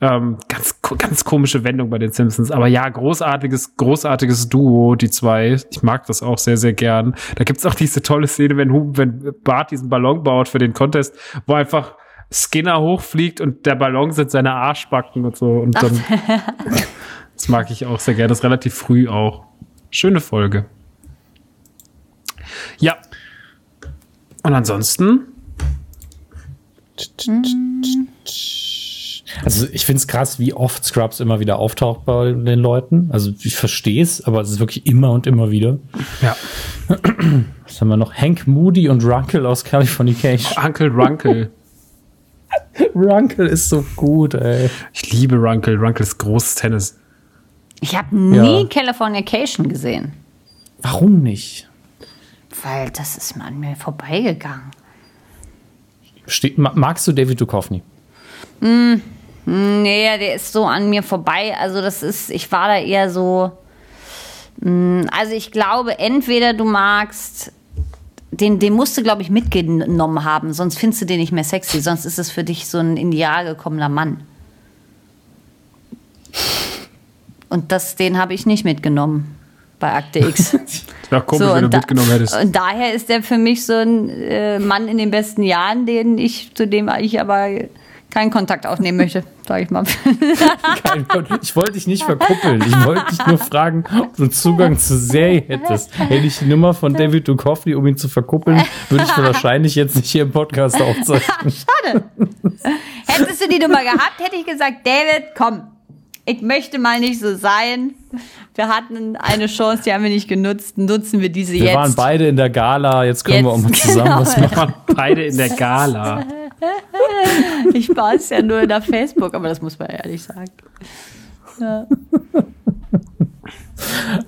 Ähm, ganz, ganz komische Wendung bei den Simpsons. Aber ja, großartiges, großartiges Duo, die zwei. Ich mag das auch sehr, sehr gern. Da gibt's auch diese tolle Szene, wenn, wenn Bart diesen Ballon baut für den Contest, wo einfach Skinner hochfliegt und der Ballon sind seine Arschbacken und so. Und dann, das mag ich auch sehr gern. Das ist relativ früh auch. Schöne Folge. Ja. Und ansonsten. Mm. Also ich finde es krass, wie oft Scrubs immer wieder auftaucht bei den Leuten. Also ich verstehe es, aber es ist wirklich immer und immer wieder. Ja. Was haben wir noch? Hank Moody und Runkle aus Californication. Oh, Uncle Runkle. Runkle ist so gut, ey. Ich liebe Runkle. Runkle ist großes Tennis. Ich habe nie ja. Californication gesehen. Warum nicht? Weil das ist mal an mir vorbeigegangen. Steht, magst du David Duchovny? Mm, Nee, der ist so an mir vorbei. Also das ist, ich war da eher so. Mm, also ich glaube, entweder du magst, den, den musst du, glaube ich, mitgenommen haben, sonst findest du den nicht mehr sexy. Sonst ist es für dich so ein in die Jahre gekommener Mann. Und das, den habe ich nicht mitgenommen bei Akte X. Ja, komisch, so, wenn du da, mitgenommen hättest. Und daher ist der für mich so ein äh, Mann in den besten Jahren, den ich, zu dem ich aber keinen Kontakt aufnehmen möchte, sage ich mal. ich wollte dich nicht verkuppeln. Ich wollte dich nur fragen, ob du Zugang zur Serie hättest. Hätte ich die Nummer von David Duchovny, um ihn zu verkuppeln, würde ich wahrscheinlich jetzt nicht hier im Podcast aufzeichnen. Schade. Hättest du die Nummer gehabt, hätte ich gesagt, David, komm, ich möchte mal nicht so sein. Wir hatten eine Chance, die haben wir nicht genutzt. Nutzen wir diese wir jetzt. Wir waren beide in der Gala, jetzt können jetzt, wir auch mal zusammen genau. was machen. Wir waren beide in der Gala. ich war es ja nur in der Facebook, aber das muss man ehrlich sagen. Ja.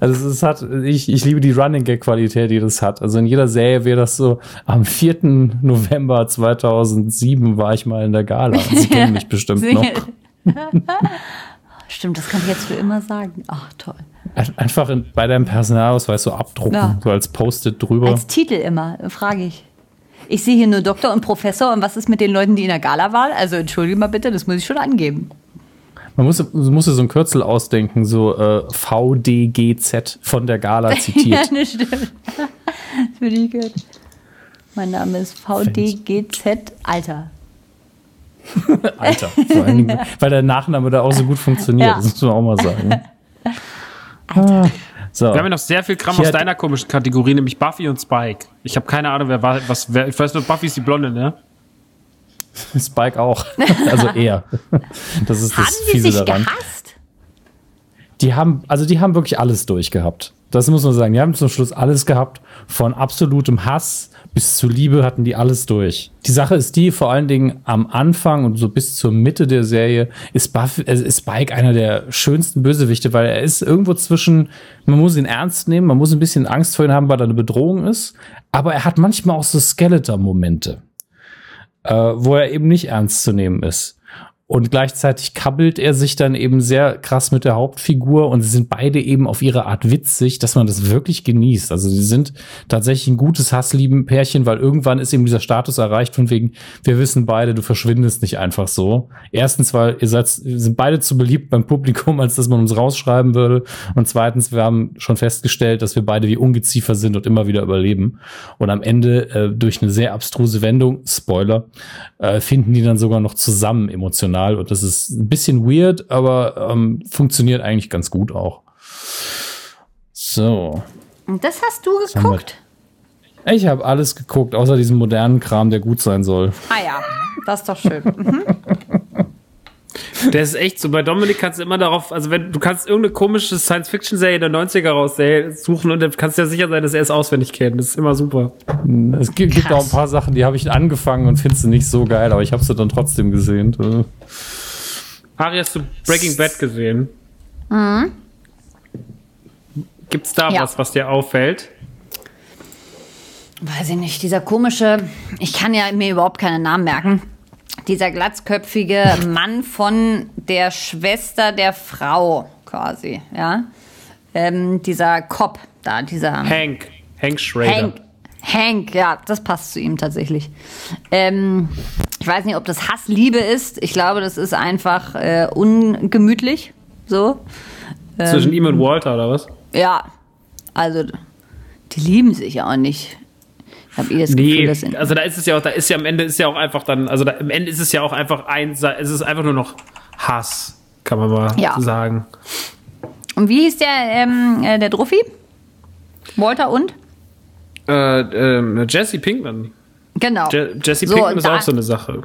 Also es hat, ich, ich liebe die Running Gag Qualität, die das hat. Also in jeder Serie wäre das so, am 4. November 2007 war ich mal in der Gala. Sie kennen mich bestimmt noch. Stimmt, das kann ich jetzt für immer sagen. Ach, toll. Einfach in, bei deinem Personalausweis so abdrucken, ja. so als Post-it drüber. Als Titel immer, frage ich. Ich sehe hier nur Doktor und Professor und was ist mit den Leuten, die in der Gala waren? Also entschuldige mal bitte, das muss ich schon angeben. Man muss, muss so ein Kürzel ausdenken, so äh, VDGZ von der Gala zitiert. ja, das stimmt. Das würde ich gehört. Mein Name ist VDGZ Alter. Alter. Vor allen Dingen, weil der Nachname da auch so gut funktioniert. Ja. Das muss man auch mal sagen. Ah, so. Wir haben ja noch sehr viel Kram Hier aus deiner komischen Kategorie, nämlich Buffy und Spike. Ich habe keine Ahnung, wer war, was, wer, ich weiß nur, Buffy ist die Blonde, ne? Spike auch. Also er. Das ist das Haben die Fiese sich daran. gehasst? Die haben, also die haben wirklich alles durchgehabt. Das muss man sagen. Die haben zum Schluss alles gehabt. Von absolutem Hass bis zu Liebe hatten die alles durch. Die Sache ist die, vor allen Dingen am Anfang und so bis zur Mitte der Serie ist, Buffy, äh, ist Spike einer der schönsten Bösewichte, weil er ist irgendwo zwischen, man muss ihn ernst nehmen, man muss ein bisschen Angst vor ihm haben, weil er eine Bedrohung ist, aber er hat manchmal auch so Skeletor-Momente äh, wo er eben nicht ernst zu nehmen ist. Und gleichzeitig kabbelt er sich dann eben sehr krass mit der Hauptfigur und sie sind beide eben auf ihre Art witzig, dass man das wirklich genießt. Also sie sind tatsächlich ein gutes Hasslieben-Pärchen, weil irgendwann ist eben dieser Status erreicht von wegen, wir wissen beide, du verschwindest nicht einfach so. Erstens, weil ihr seid, sind beide zu beliebt beim Publikum, als dass man uns rausschreiben würde. Und zweitens, wir haben schon festgestellt, dass wir beide wie Ungeziefer sind und immer wieder überleben. Und am Ende, äh, durch eine sehr abstruse Wendung, Spoiler, äh, finden die dann sogar noch zusammen emotional. Und das ist ein bisschen weird, aber ähm, funktioniert eigentlich ganz gut auch. So. Und das hast du geguckt? Ich habe alles geguckt, außer diesem modernen Kram, der gut sein soll. Ah ja, das ist doch schön. Mhm. Der ist echt so. Bei Dominik kannst du immer darauf, also wenn du kannst irgendeine komische Science-Fiction-Serie der 90er raussuchen und dann kannst du ja sicher sein, dass er es auswendig kennt. Das ist immer super. Es gibt, gibt auch ein paar Sachen, die habe ich angefangen und finde sie nicht so geil, aber ich habe sie dann trotzdem gesehen. Äh, Ari, hast du Breaking Bad gesehen? Gibt's da Ja. was, was dir auffällt? Weiß ich nicht, dieser komische, ich kann ja mir überhaupt keine Namen merken. Dieser glatzköpfige Mann von der Schwester der Frau, quasi, ja. Ähm, dieser Cop da, dieser Hank. Hank Schrader. Hank. Hank, ja, das passt zu ihm tatsächlich. Ähm, ich weiß nicht, ob das Hassliebe ist. Ich glaube, das ist einfach äh, ungemütlich. So. Zwischen ihm und Walter, oder was? Ja. Also, die lieben sich ja auch nicht. Habe eh das Gefühl, Nee, das sind. also da ist es ja auch, da ist ja am Ende ist ja auch einfach dann, also da, am Ende ist es ja auch einfach ein, es ist einfach nur noch Hass, kann man mal Ja. sagen. Und wie hieß der, ähm, äh, der Druffi? Walter und? Äh, ähm, Jesse Pinkman. Genau. Je Jesse So, Pinkman und ist auch so eine Sache.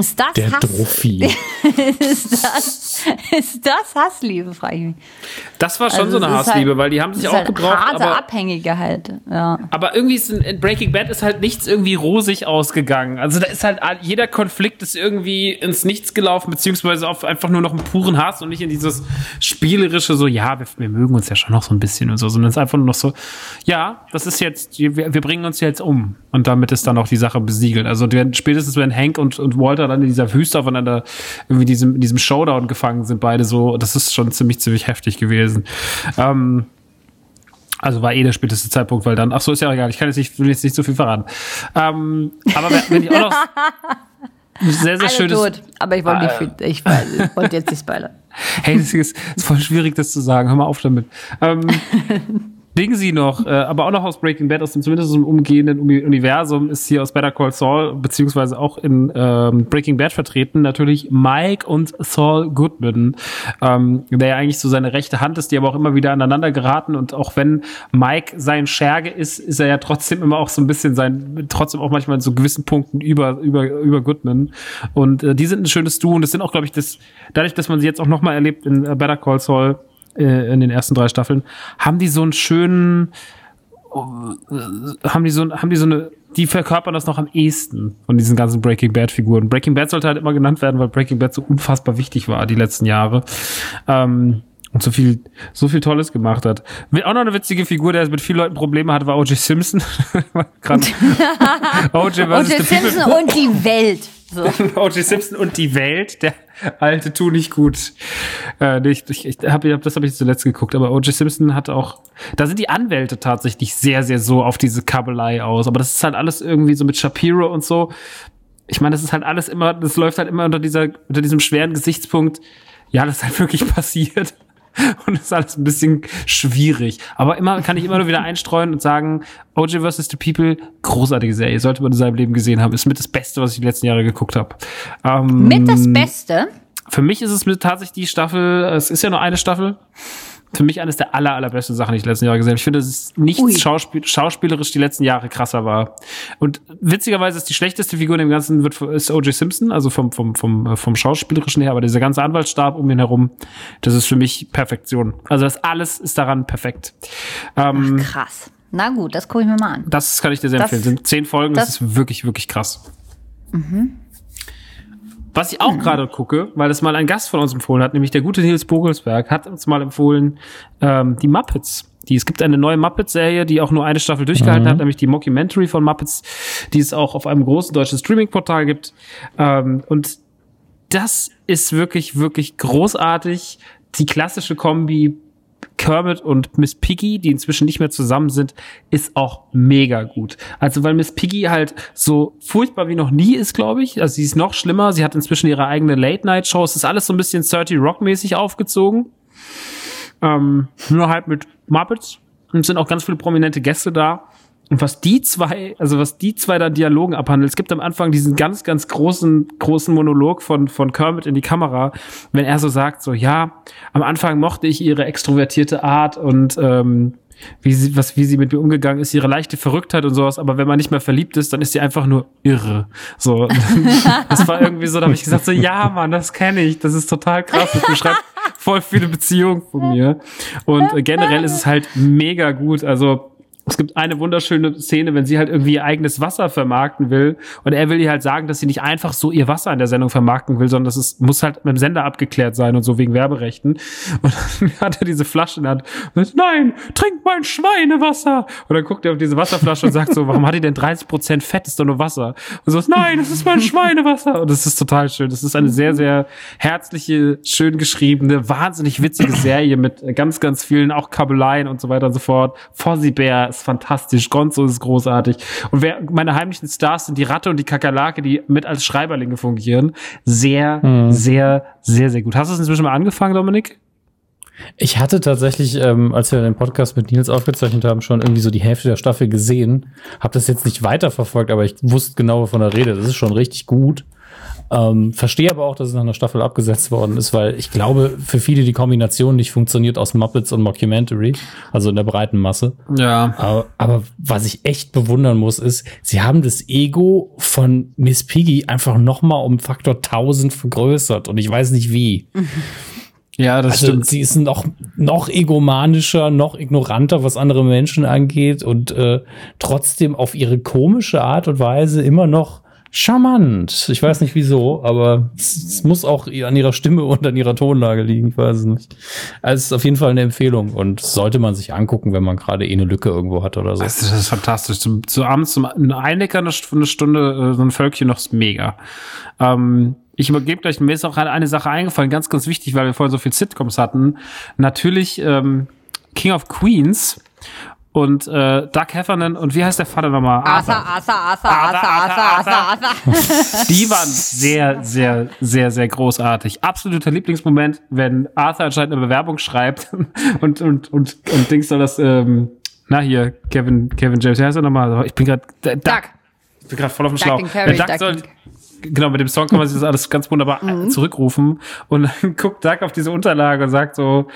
Ist das der Hass? Trophy. ist, das, ist das Hassliebe, frage ich mich. Das war schon Also so eine ist Hassliebe, halt- weil die haben sich auch halt gebraucht. Harte Aber, Abhängige halt. Ja. aber irgendwie ist in, in Breaking Bad ist halt nichts irgendwie rosig ausgegangen. Also da ist halt jeder Konflikt ist irgendwie ins Nichts gelaufen, beziehungsweise auf einfach nur noch einen puren Hass und nicht in dieses spielerische so, ja, wir, wir mögen uns ja schon noch so ein bisschen und so, sondern es ist einfach nur noch so, ja, das ist jetzt, wir, wir bringen uns jetzt um. Und damit ist dann auch die Sache besiegelt. Also spätestens wenn Hank und, und Walter dann in dieser Wüste aufeinander irgendwie diesem, in diesem Showdown gefangen sind, beide so, das ist schon ziemlich, ziemlich heftig gewesen. Ähm, also war eh der späteste Zeitpunkt, weil dann, ach so, ist ja egal, ich kann jetzt nicht, will jetzt nicht so viel verraten. Ähm, aber wenn- ich auch noch sehr, sehr Alle schönes, tot. Aber ich wollte, Ah, nicht, ich, ich wollte jetzt nicht spoilern. hey, das ist, ist voll schwierig, das zu sagen, hör mal auf damit. Ähm, Ding sie noch, äh, aber auch noch aus Breaking Bad, aus dem zumindest dem umgehenden Uni- Universum, ist hier aus Better Call Saul, beziehungsweise auch in ähm, Breaking Bad vertreten, natürlich Mike und Saul Goodman, ähm, der ja eigentlich so seine rechte Hand ist, die aber auch immer wieder aneinander geraten und auch wenn Mike sein Scherge ist, ist er ja trotzdem immer auch so ein bisschen sein, trotzdem auch manchmal in so gewissen Punkten über, über, über Goodman. Und äh, die sind ein schönes Duo und das sind auch, glaube ich, das, dadurch, dass man sie jetzt auch nochmal erlebt in äh, Better Call Saul, äh, in den ersten drei Staffeln, haben die so einen schönen, äh, haben die so, haben die so eine, die verkörpern das noch am ehesten von diesen ganzen Breaking Bad Figuren. Breaking Bad sollte halt immer genannt werden, weil Breaking Bad so unfassbar wichtig war die letzten Jahre. Ähm, und so viel, so viel Tolles gemacht hat. Auch noch eine witzige Figur, der mit vielen Leuten Probleme hatte, war O.J. Simpson. O.J. Simpson und die Welt. So. O.J. Simpson und die Welt, der alte Tu nicht gut. Äh, ich, ich, ich hab, das habe ich zuletzt geguckt, aber O.J. Simpson hat auch, da sind die Anwälte tatsächlich sehr, sehr so auf diese Kabelei aus. Aber das ist halt alles irgendwie so mit Shapiro und so. Ich meine, das ist halt alles immer, das läuft halt immer unter dieser, unter diesem schweren Gesichtspunkt. Ja, das ist halt wirklich passiert. Und das ist alles ein bisschen schwierig. Aber immer kann ich immer nur wieder einstreuen und sagen, OJ vs. The People, großartige Serie. Sollte man in seinem Leben gesehen haben. Ist mit das Beste, was ich die letzten Jahre geguckt habe. Ähm, Mit das Beste. Für mich ist es mit tatsächlich die Staffel, es ist ja nur eine Staffel. Für mich eines der aller, allerbesten Sachen, die ich die letzten Jahre gesehen habe. Ich finde, dass es nichts. Schauspiel schauspielerisch die letzten Jahre krasser war. Und witzigerweise ist die schlechteste Figur in dem Ganzen wird, ist O.J. Simpson, also vom, vom, vom, äh, vom Schauspielerischen her, aber dieser ganze Anwaltsstab um ihn herum, das ist für mich Perfektion. Also das alles ist daran perfekt. Ähm, Krass. Na gut, das gucke ich mir mal an. das kann ich dir sehr Das- empfehlen. Sind zehn Folgen, das, das- ist wirklich, wirklich krass. Was ich auch gerade gucke, weil es mal ein Gast von uns empfohlen hat, nämlich der gute Nils Bogelsberg, hat uns mal empfohlen, ähm, die Muppets. Die, es gibt eine neue Muppets-Serie, die auch nur eine Staffel durchgehalten hat, nämlich die Mockumentary von Muppets, die es auch auf einem großen deutschen Streaming-Portal gibt. Ähm, und das ist wirklich, wirklich großartig. Die klassische Kombi Kermit und Miss Piggy, die inzwischen nicht mehr zusammen sind, ist auch mega gut. Also weil Miss Piggy halt so furchtbar wie noch nie ist, glaube ich. Also sie ist noch schlimmer. Sie hat inzwischen ihre eigene Late-Night-Show. Es ist alles so ein bisschen 30 Rock-mäßig aufgezogen. Ähm, nur halt mit Muppets. Und es sind auch ganz viele prominente Gäste da. Und was die zwei, also was die zwei da Dialogen abhandeln, es gibt am Anfang diesen ganz, ganz großen, großen Monolog von, von Kermit in die Kamera, wenn er so sagt, so, ja, am Anfang mochte ich ihre extrovertierte Art und ähm, wie sie, was, wie sie mit mir umgegangen ist, ihre leichte Verrücktheit und sowas, aber wenn man nicht mehr verliebt ist, dann ist sie einfach nur irre. So, das war irgendwie so, da habe ich gesagt, so, ja, Mann, das kenne ich, das ist total krass, das beschreibt voll viele Beziehungen von mir. Und äh, generell ist es halt mega gut, also es gibt eine wunderschöne Szene, wenn sie halt irgendwie ihr eigenes Wasser vermarkten will und er will ihr halt sagen, dass sie nicht einfach so ihr Wasser in der Sendung vermarkten will, sondern das ist, muss halt mit dem Sender abgeklärt sein und so wegen Werberechten. Und dann hat er diese Flasche in der Hand und sagt, nein, trink mein Schweinewasser. Und dann guckt er auf diese Wasserflasche und sagt so, warum hat die denn 30% Fett? Das ist doch nur Wasser. Und so, nein, das ist mein Schweinewasser. Und das ist total schön. Das ist eine sehr, sehr herzliche, schön geschriebene, wahnsinnig witzige Serie mit ganz, ganz vielen auch Kabeleien und so weiter und so fort. Fozzie Bear ist fantastisch, Gonzo ist großartig. Und wer, meine heimlichen Stars sind die Ratte und die Kakerlake, die mit als Schreiberlinge fungieren. Sehr, sehr, sehr, sehr gut. Hast du es inzwischen mal angefangen, Dominik? Ich hatte tatsächlich, ähm, als wir den Podcast mit Nils aufgezeichnet haben, schon irgendwie so die Hälfte der Staffel gesehen. Hab das jetzt nicht weiterverfolgt, aber ich wusste genau, wovon er redet. Das ist schon richtig gut. Ähm, verstehe aber auch, dass es nach einer Staffel abgesetzt worden ist, weil ich glaube, für viele die Kombination nicht funktioniert aus Muppets und Mockumentary, also in der breiten Masse. Ja. Aber, aber was ich echt bewundern muss, ist, sie haben das Ego von Miss Piggy einfach noch mal um Faktor 1000 vergrößert und ich weiß nicht wie. Ja, das Also sie ist noch, noch egomanischer, noch ignoranter, was andere Menschen angeht und äh, trotzdem auf ihre komische Art und Weise immer noch charmant. Ich weiß nicht wieso, aber es, muss auch an ihrer Stimme und an ihrer Tonlage liegen. Ich weiß es nicht. Also es ist auf jeden Fall eine Empfehlung und sollte man sich angucken, wenn man gerade eh eine Lücke irgendwo hat oder so. Das ist, das ist fantastisch. Zum, zu abends zum Einlecker eine, St- eine Stunde, äh, so ein Völkchen noch ist mega. Ähm, ich übergebe gleich, mir ist auch eine Sache eingefallen, ganz, ganz wichtig, weil wir vorhin so viel Sitcoms hatten. Natürlich ähm, King of Queens und äh, Doug Heffernan und wie heißt der Vater nochmal? Arthur, Arthur, Arthur, Arthur, Arthur, Arthur, Arthur. Die waren sehr, sehr, sehr, sehr großartig. Absoluter Lieblingsmoment, wenn Arthur anscheinend eine Bewerbung schreibt und, und, und, und Dings soll das, ähm, na hier, Kevin, Kevin James, wie heißt er nochmal? Ich bin gerade, Doug. Doug. Ich bin gerade voll auf dem Schlauch. Doug soll, genau, mit dem Song kann man sich das alles ganz wunderbar äh, zurückrufen. Und dann guckt Doug auf diese Unterlage und sagt so,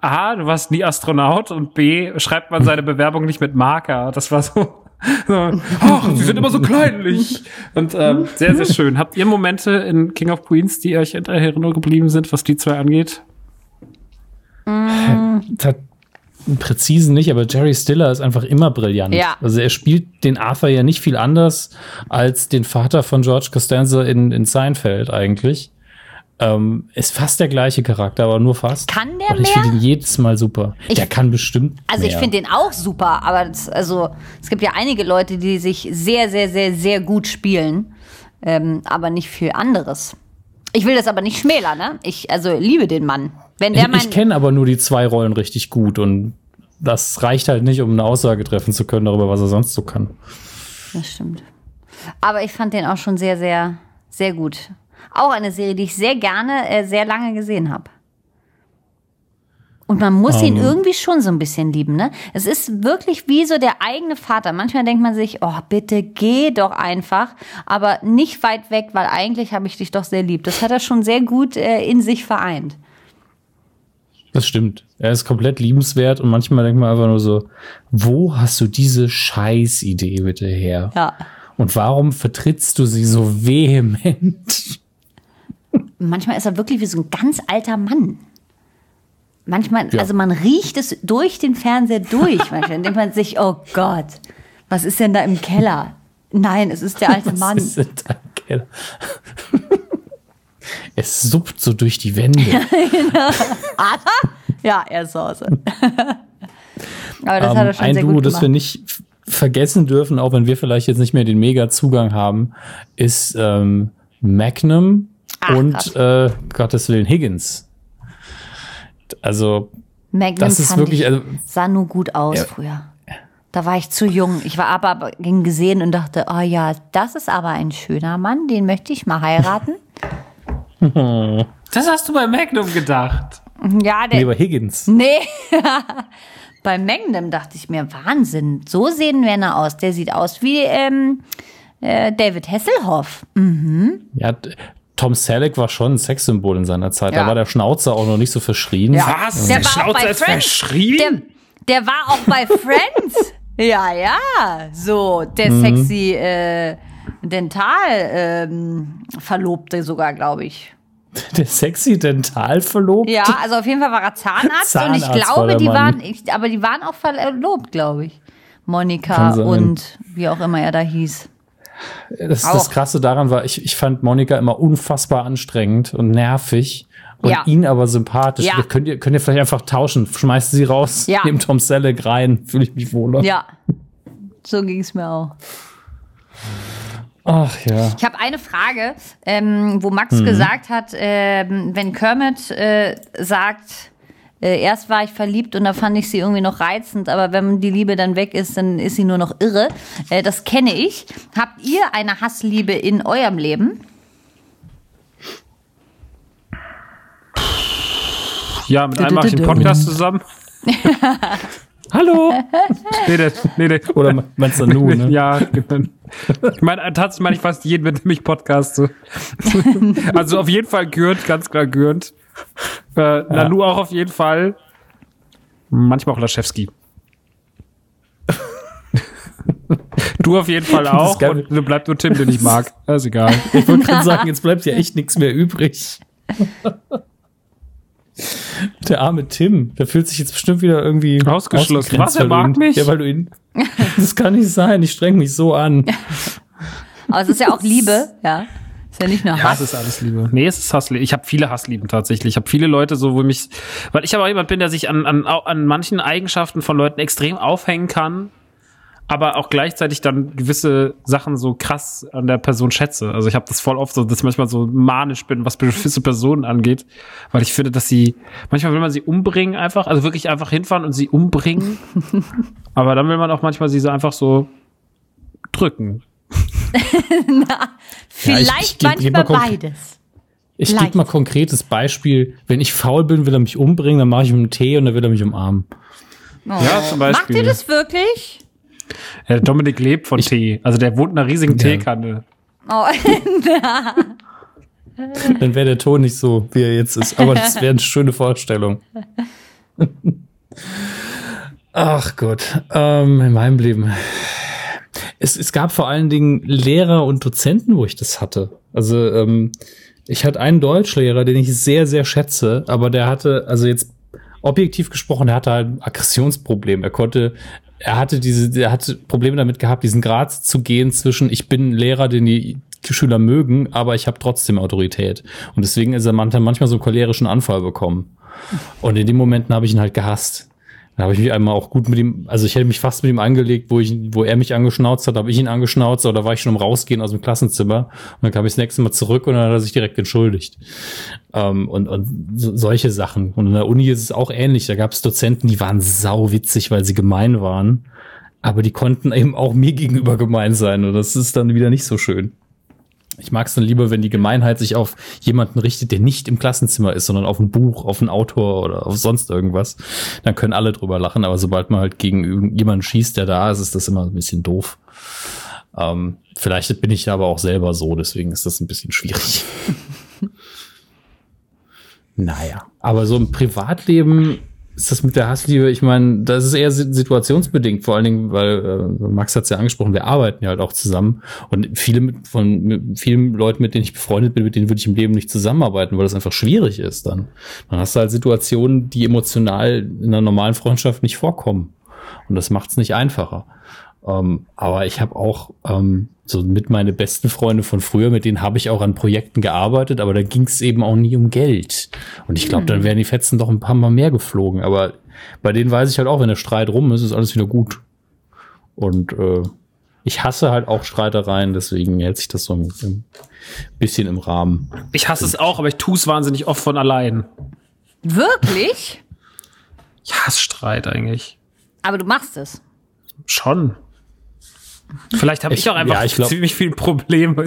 A, du warst nie Astronaut und B, schreibt man seine Bewerbung nicht mit Marker. Das war so, so ach, sie sind immer so kleinlich. Und ähm, sehr, sehr schön. Habt ihr Momente in King of Queens, die euch in Erinnerung geblieben sind, was die zwei angeht? Tat- präzisen nicht, aber Jerry Stiller ist einfach immer brillant. Ja. Also er spielt den Arthur ja nicht viel anders als den Vater von George Costanza in, in Seinfeld eigentlich. Ähm, ist fast der gleiche Charakter, aber nur fast. Kann der Und ich mehr? finde ihn jedes Mal super. Ich- der kann bestimmt. Also ich mehr. finde den auch super, aber das, also es gibt ja einige Leute, die sich sehr, sehr, sehr, sehr gut spielen. ähm, aber nicht viel anderes. Ich will das aber nicht schmälern, ne? Ich also liebe den Mann. Wenn der ich ich kenne aber nur die zwei Rollen richtig gut und das reicht halt nicht, um eine Aussage treffen zu können darüber, was er sonst so kann. Das stimmt. Aber ich fand den auch schon sehr, sehr, sehr gut. Auch eine Serie, die ich sehr gerne, äh, sehr lange gesehen habe. Und man muss um. ihn ähm. irgendwie schon so ein bisschen lieben, ne? Es ist wirklich wie so der eigene Vater. Manchmal denkt man sich, oh, bitte geh doch einfach, aber nicht weit weg, weil eigentlich habe ich dich doch sehr lieb. Das hat er schon sehr gut äh, in sich vereint. Das stimmt. Er ist komplett liebenswert und manchmal denkt man einfach nur so, wo hast du diese Scheißidee bitte her? Ja. Und warum vertrittst du sie so vehement? Manchmal ist er wirklich wie so ein ganz alter Mann. Manchmal, ja. also man riecht es durch den Fernseher durch. Manchmal denkt man sich, oh Gott, was ist denn da im Keller? Nein, es ist der alte was Mann. Ist denn da im Keller? Es suppt so durch die Wände. genau. ja, er ist Soße. Aber das um, hat er schon ein sehr Duo, gut das wir nicht vergessen dürfen, auch wenn wir vielleicht jetzt nicht mehr den Mega-Zugang haben, ist ähm, Magnum Ach, und äh, Gottes Willen Higgins. Also, Magnum das ist wirklich. Ich, also, sah nur gut aus ja. früher. Da war ich zu jung. Ich war aber ging gesehen und dachte, oh ja, das ist aber ein schöner Mann, den möchte ich mal heiraten. Das hast du bei Magnum gedacht. Ja, der. Nee, bei Higgins. Nee. bei Magnum dachte ich mir, Wahnsinn, so sehen Männer aus. Der sieht aus wie ähm, äh, David Hasselhoff. Mhm. Ja, Tom Selleck war schon ein Sexsymbol in seiner Zeit. Ja. Da war der Schnauzer auch noch nicht so verschrien. Ja. Was? Der, der Schnauzer ist verschrien? Der, der, war auch bei Friends. ja, ja. So, der mhm. sexy äh, Dental-Verlobte ähm, sogar, glaube ich. Der sexy Dental-Verlobte? Ja, also auf jeden Fall war er Zahnarzt, Zahnarzt und ich glaube, war die waren, ich, aber die waren auch verlobt, glaube ich. Monika und wie auch immer er da hieß. Das, das Krasse daran war, ich, ich fand Monika immer unfassbar anstrengend und nervig und ja. ihn aber sympathisch. Ja. Könnt, ihr, könnt ihr vielleicht einfach tauschen? Schmeißt sie raus, ja. neben Tom Selleck rein, fühle ich mich wohler. Ja, so ging es mir auch. Ach ja. Ich habe eine Frage, ähm, wo Max mhm. gesagt hat, ähm, wenn Kermit äh, sagt, äh, erst war ich verliebt und da fand ich sie irgendwie noch reizend, aber wenn die Liebe dann weg ist, dann ist sie nur noch irre. Äh, das kenne ich. Habt ihr eine Hassliebe in eurem Leben? Ja, mit einem mache ich einen Podcast zusammen. Hallo! nee, nee, nee, nee. Oder meinst du Nu, ne? ja, ich meine, tatsächlich meine ich fast jeden, mit dem ich Podcast so. also auf jeden Fall Gürnt, ganz klar Gürnt. Äh, ja. Nanu auch auf jeden Fall. Manchmal auch Laschewski. du auf jeden Fall auch. Und du bleibt nur Tim, den ich mag. Das ist egal. Ich wollte gerade sagen, jetzt bleibt ja echt nichts mehr übrig. Der arme Tim, der fühlt sich jetzt bestimmt wieder irgendwie ausgeschlossen. Was, er mag mich? Ja, weil du ihn. Das kann nicht sein, ich streng mich so an. Aber es ist ja auch Liebe, ja. Ist ja nicht nur Hass. Ja, es ist alles Liebe. Nee, es ist Hassliebe. Ich habe viele Hasslieben tatsächlich. Ich habe viele Leute so, wo mich, weil ich aber jemand bin, der sich an, an, an manchen Eigenschaften von Leuten extrem aufhängen kann, aber auch gleichzeitig dann gewisse Sachen so krass an der Person schätze. Also ich habe das voll oft so, dass ich manchmal so manisch bin, was gewisse Personen angeht, weil ich finde, dass sie manchmal will man sie umbringen einfach, also wirklich einfach hinfahren und sie umbringen. aber dann will man auch manchmal sie so einfach so drücken. Na, vielleicht ja, ich, ich, manchmal beides. Ich gebe mal konkretes Beispiel. Wenn ich faul bin, will er mich umbringen, dann mache ich ihm einen Tee und dann will er mich umarmen. Oh. Ja, zum Beispiel. Macht ihr das wirklich? Ja, Dominik lebt von ich, Tee. Also der wohnt in einer riesigen ja. Teekanne. Oh, Dann wäre der Ton nicht so, wie er jetzt ist. Aber das wäre eine schöne Vorstellung. Ach Gott, ähm, in meinem Leben es, es gab vor allen Dingen Lehrer und Dozenten, wo ich das hatte. Also ähm, ich hatte einen Deutschlehrer, den ich sehr, sehr schätze, aber der hatte, also jetzt objektiv gesprochen, er hatte halt ein Aggressionsproblem. Er konnte, er hatte diese, er hatte Probleme damit gehabt, diesen Grad zu gehen zwischen, ich bin Lehrer, den die Schüler mögen, aber ich habe trotzdem Autorität. Und deswegen ist er manchmal so einen cholerischen Anfall bekommen. Und in den Momenten habe ich ihn halt gehasst Da habe ich mich einmal auch gut mit ihm, also ich hätte mich fast mit ihm angelegt, wo ich, wo er mich angeschnauzt hat, habe ich ihn angeschnauzt, oder war ich schon im Rausgehen aus dem Klassenzimmer und dann kam ich das nächste Mal zurück und dann hat er sich direkt entschuldigt. Ähm, und, und so, solche Sachen. Und in der Uni ist es auch ähnlich. Da gab es Dozenten, die waren sau witzig, weil sie gemein waren, aber die konnten eben auch mir gegenüber gemein sein und das ist dann wieder nicht so schön. Ich mag es dann lieber, wenn die Gemeinheit sich auf jemanden richtet, der nicht im Klassenzimmer ist, sondern auf ein Buch, auf einen Autor oder auf sonst irgendwas. Dann können alle drüber lachen, aber sobald man halt gegen jemanden schießt, der da ist, ist das immer ein bisschen doof. Ähm, vielleicht bin ich aber auch selber so, deswegen ist das ein bisschen schwierig. naja, aber so im Privatleben ist das mit der Hassliebe, ich meine, das ist eher situationsbedingt, vor allen Dingen, weil äh, Max hat es ja angesprochen, wir arbeiten ja halt auch zusammen und viele mit, von mit vielen Leuten, mit denen ich befreundet bin, mit denen würde ich im Leben nicht zusammenarbeiten, weil das einfach schwierig ist dann. Dann hast du halt Situationen, die emotional in einer normalen Freundschaft nicht vorkommen und das macht es nicht einfacher. Ähm, aber ich habe auch ähm, so mit meine besten Freunde von früher, mit denen habe ich auch an Projekten gearbeitet, aber da ging es eben auch nie um Geld. Und ich glaube, hm. dann wären die Fetzen doch ein paar Mal mehr geflogen. Aber bei denen weiß ich halt auch, wenn der Streit rum ist, ist alles wieder gut. Und äh, ich hasse halt auch Streitereien, deswegen hält sich das so ein, ein bisschen im Rahmen. Ich hasse es auch, aber ich tue es wahnsinnig oft von allein. Wirklich? Ich hasse Streit eigentlich. Aber du machst es. Schon. Vielleicht habe ich, ich, auch einfach ja, ich glaub, ziemlich viel Probleme.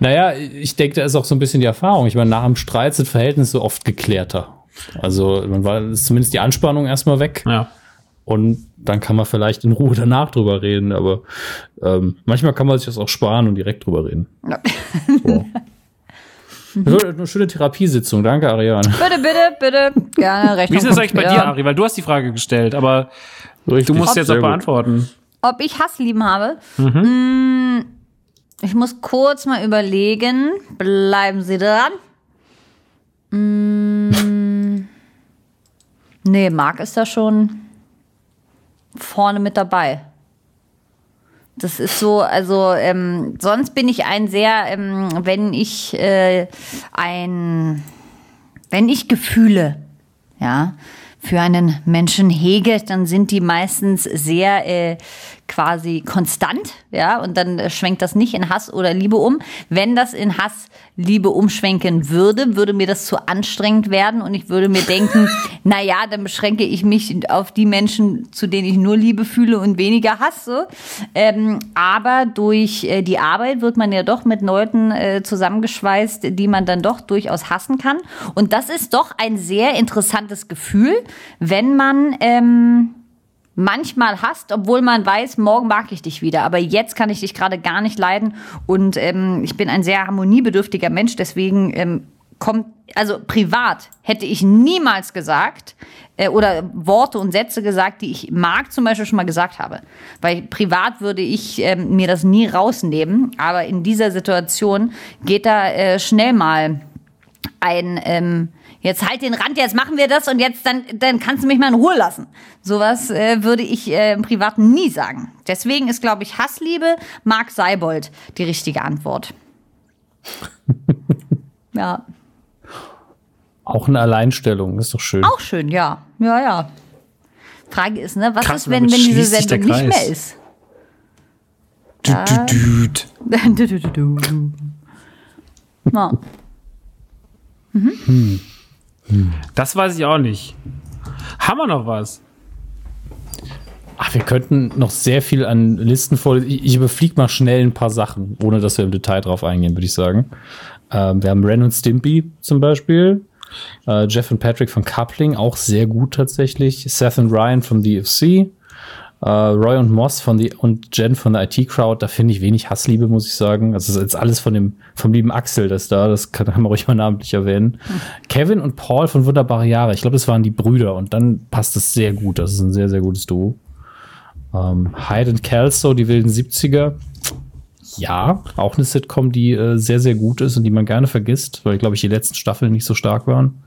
naja, ich denke, da ist auch so ein bisschen die Erfahrung. Ich meine, nach dem Streit sind Verhältnisse oft geklärter. Also man war ist zumindest die Anspannung erstmal weg. Ja. Und dann kann man vielleicht in Ruhe danach drüber reden. Aber ähm, manchmal kann man sich das auch sparen und direkt drüber reden. Ja. So. Eine schöne Therapiesitzung. Danke, Ariane. Bitte, bitte, bitte. Gerne, Rechnung. Wie ist das eigentlich bei dir, Ari? Weil du hast die Frage gestellt, aber Richtig. du musst Ob, jetzt auch beantworten. Ob ich Hasslieben habe? Mhm. Mm, ich muss kurz mal überlegen. Bleiben Sie dran. Mm, nee, Marc ist da schon vorne mit dabei. Das ist so, also ähm, sonst bin ich ein sehr, ähm, wenn ich äh, ein, wenn ich Gefühle, ja, für einen Menschen hege, dann sind die meistens sehr äh, quasi konstant, ja, und dann äh, schwenkt das nicht in Hass oder Liebe um. Wenn das in Hass, Liebe umschwenken würde, würde mir das zu anstrengend werden und ich würde mir denken, na ja, dann beschränke ich mich auf die Menschen, zu denen ich nur Liebe fühle und weniger hasse. Ähm, aber durch äh, die Arbeit wird man ja doch mit Leuten äh, zusammengeschweißt, die man dann doch durchaus hassen kann. Und das ist doch ein sehr interessantes Gefühl, wenn man ähm, manchmal hasst, obwohl man weiß, morgen mag ich dich wieder. Aber jetzt kann ich dich gerade gar nicht leiden. Und ähm, ich bin ein sehr harmoniebedürftiger Mensch, deswegen ähm, kommt, also privat hätte ich niemals gesagt äh, oder Worte und Sätze gesagt, die ich mag, zum Beispiel schon mal gesagt habe. Weil privat würde ich ähm, mir das nie rausnehmen. Aber in dieser Situation geht da äh, schnell mal ein ähm, jetzt halt den Rand, jetzt machen wir das und jetzt dann, dann kannst du mich mal in Ruhe lassen. Sowas äh, würde ich äh, im Privaten nie sagen. Deswegen ist, glaube ich, Hassliebe Mark Seibold die richtige Antwort. ja. Auch eine Alleinstellung, ist doch schön. Auch schön, ja. Ja, ja. Frage ist, ne, was Krass, ist, wenn, wenn diese Sendung nicht mehr ist? Du, du, du. du, Ja. Mhm. Hm. Das weiß ich auch nicht. Haben wir noch was? Ach, wir könnten noch sehr viel an Listen vor. Ich, ich überfliege mal schnell ein paar Sachen, ohne dass wir im Detail drauf eingehen, würde ich sagen. Ähm, wir haben Ren und Stimpy zum Beispiel. Äh, Jeff und Patrick von Coupling, auch sehr gut tatsächlich. Seth und Ryan von DFC. Uh, Roy und Moss von die und Jen von der IT-Crowd, da finde ich wenig Hassliebe, muss ich sagen. Also das ist jetzt alles von dem, vom lieben Axel, das da, das kann man ruhig mal namentlich erwähnen. Hm. Kevin und Paul von Wunderbare Jahre, ich glaube, das waren die Brüder und dann passt es sehr gut. Das ist ein sehr, sehr gutes Duo. Ähm, Hyde und Kelso, die wilden 70er. Ja, auch eine Sitcom, die äh, sehr, sehr gut ist und die man gerne vergisst, weil, glaube ich, die letzten Staffeln nicht so stark waren.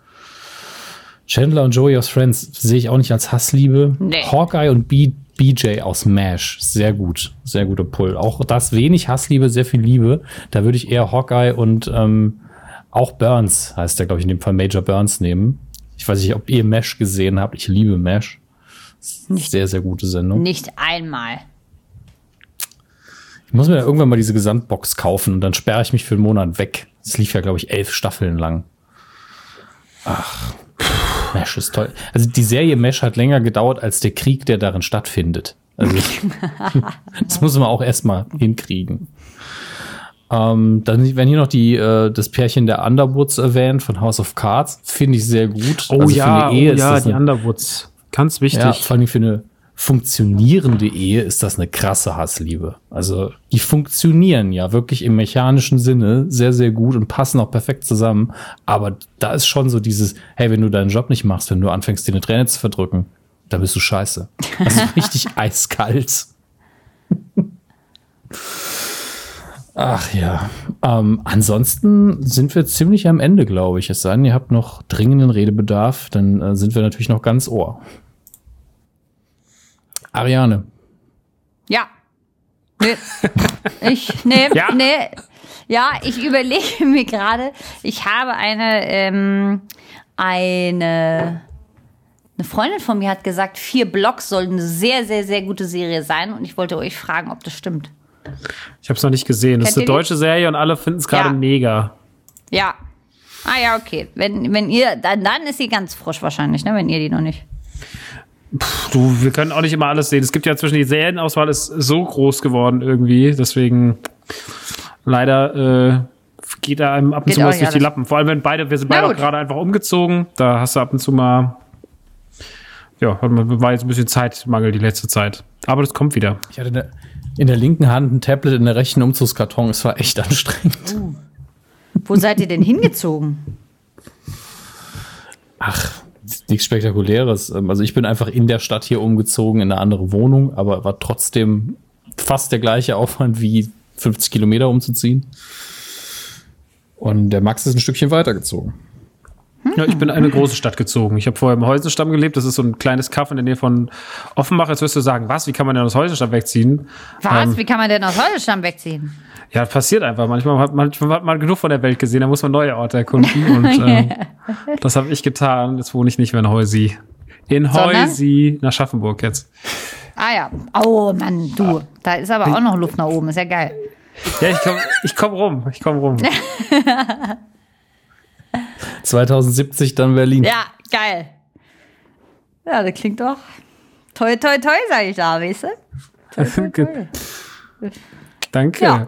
Chandler und Joey aus Friends sehe ich auch nicht als Hassliebe. Nee. Hawkeye und Bee BJ aus MASH. Sehr gut. Sehr guter Pull. Auch das wenig Hassliebe, sehr viel Liebe. Da würde ich eher Hawkeye und ähm, auch Burns, heißt der, glaube ich, in dem Fall Major Burns nehmen. Ich weiß nicht, ob ihr Mesh gesehen habt. Ich liebe Mesh. Nicht- Sehr, sehr gute Sendung. Nicht einmal. Ich muss mir ja irgendwann mal diese Gesamtbox kaufen und dann sperre ich mich für einen Monat weg. Das lief ja, glaube ich, elf Staffeln lang. Ach, Mesh ist toll. Also die Serie Mesh hat länger gedauert als der Krieg, der darin stattfindet. Also das muss man auch erstmal hinkriegen. Ähm, dann werden hier noch die, äh, das Pärchen der Underwoods erwähnt von House of Cards. Finde ich sehr gut. Oh Also für ja, eine Ehe oh ist ja, das die eine- Underwoods. Ganz wichtig. ja, vor allem für eine funktionierende Ehe ist das eine krasse Hassliebe. Also die funktionieren ja wirklich im mechanischen Sinne sehr, sehr gut und passen auch perfekt zusammen. Aber da ist schon so dieses, hey, wenn du deinen Job nicht machst, wenn du anfängst, dir eine Träne zu verdrücken, da bist du scheiße. Also richtig eiskalt. Ach ja. Ähm, ansonsten sind wir ziemlich am Ende, glaube ich. Es sei denn, ihr habt noch dringenden Redebedarf, dann äh, sind wir natürlich noch ganz ohr. Ariane. Ja. Nee. Ich, nee, Ja. nee. Ja, ich überlege mir gerade, ich habe eine, ähm, eine, eine Freundin von mir hat gesagt, vier Blocks soll eine sehr, sehr, sehr gute Serie sein und ich wollte euch fragen, ob das stimmt. Ich habe es noch nicht gesehen. Das ist Kennt eine ihr die? deutsche Serie und alle finden es gerade Ja. mega. Ja. Ah ja, okay. Wenn, wenn ihr, dann, dann ist sie ganz frisch wahrscheinlich, ne? Wenn ihr die noch nicht. Du, wir können auch nicht immer alles sehen. Es gibt ja zwischen die Serienauswahl ist so groß geworden irgendwie. Deswegen leider äh, geht da einem ab und Geht zu was durch nicht die alles. Lappen. Vor allem, wenn beide, wir sind beide auch gerade einfach umgezogen. Da hast du ab und zu mal, ja, war jetzt ein bisschen Zeitmangel die letzte Zeit. Aber das kommt wieder. Ich hatte in der, in der linken Hand ein Tablet, in der rechten Umzugskarton. Es war echt anstrengend. Wo seid ihr denn hingezogen? Ach, nichts Spektakuläres. Ähm, Also ich bin einfach in der Stadt hier umgezogen in eine andere Wohnung, aber war trotzdem fast der gleiche Aufwand wie 50 Kilometer umzuziehen. Und der Max ist ein Stückchen weitergezogen. Ja, ich bin in eine große Stadt gezogen. Ich habe vorher im Heusenstamm gelebt. Das ist so ein kleines Kaff in der Nähe von Offenbach. Jetzt wirst du sagen, was? Wie kann man denn aus Heusenstamm wegziehen? Was? Ähm, Wie kann man denn aus Holzstamm wegziehen? Ja, das passiert einfach. Manchmal hat, manchmal hat man genug von der Welt gesehen, da muss man neue Orte erkunden. Und ähm, das habe ich getan. Jetzt wohne ich nicht mehr in Heusi. In Sondern? Heusi, nach Schaffenburg jetzt. Ah ja. Oh Mann, du. Da ist aber auch noch Luft nach oben. Ist ja geil. Ja, ich komme ich komm rum. Ich komme rum. 2070 dann Berlin. Ja, geil. Ja, das klingt doch toi, toi, toi, sag ich da, weißt du? Danke. Ja.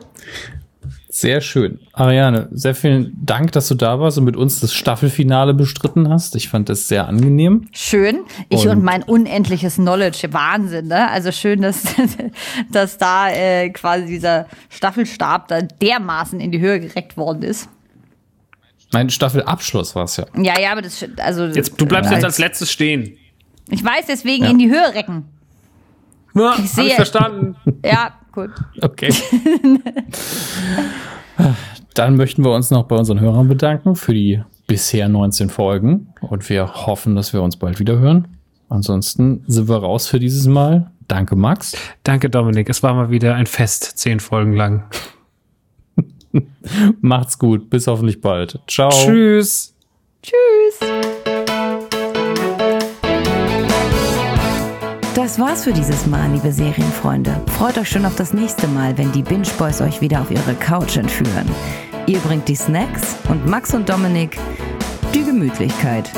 Sehr schön. Ariane, sehr vielen Dank, dass du da warst und mit uns das Staffelfinale bestritten hast. Ich fand das sehr angenehm. Schön. Ich und, Und- mein unendliches Knowledge. Wahnsinn, ne? Also schön, dass, dass da äh, quasi dieser Staffelstab da dermaßen in die Höhe gereckt worden ist. Mein Staffelabschluss war es ja. Ja, ja, aber das, also. Jetzt, du bleibst jetzt als letztes stehen. Ich weiß, deswegen Ja. in die Höhe recken. Ja, hab ich sehe- verstanden. Ja, gut. Okay. Dann möchten wir uns noch bei unseren Hörern bedanken für die bisher 19 Folgen und wir hoffen, dass wir uns bald wieder hören. Ansonsten sind wir raus für dieses Mal. Danke, Max. Danke, Dominik. Es war mal wieder ein Fest, zehn Folgen lang. Macht's gut. Bis hoffentlich bald. Ciao. Tschüss. Tschüss. Das war's für dieses Mal, liebe Serienfreunde. Freut euch schon auf das nächste Mal, wenn die Binge Boys euch wieder auf ihre Couch entführen. Ihr bringt die Snacks und Max und Dominik die Gemütlichkeit.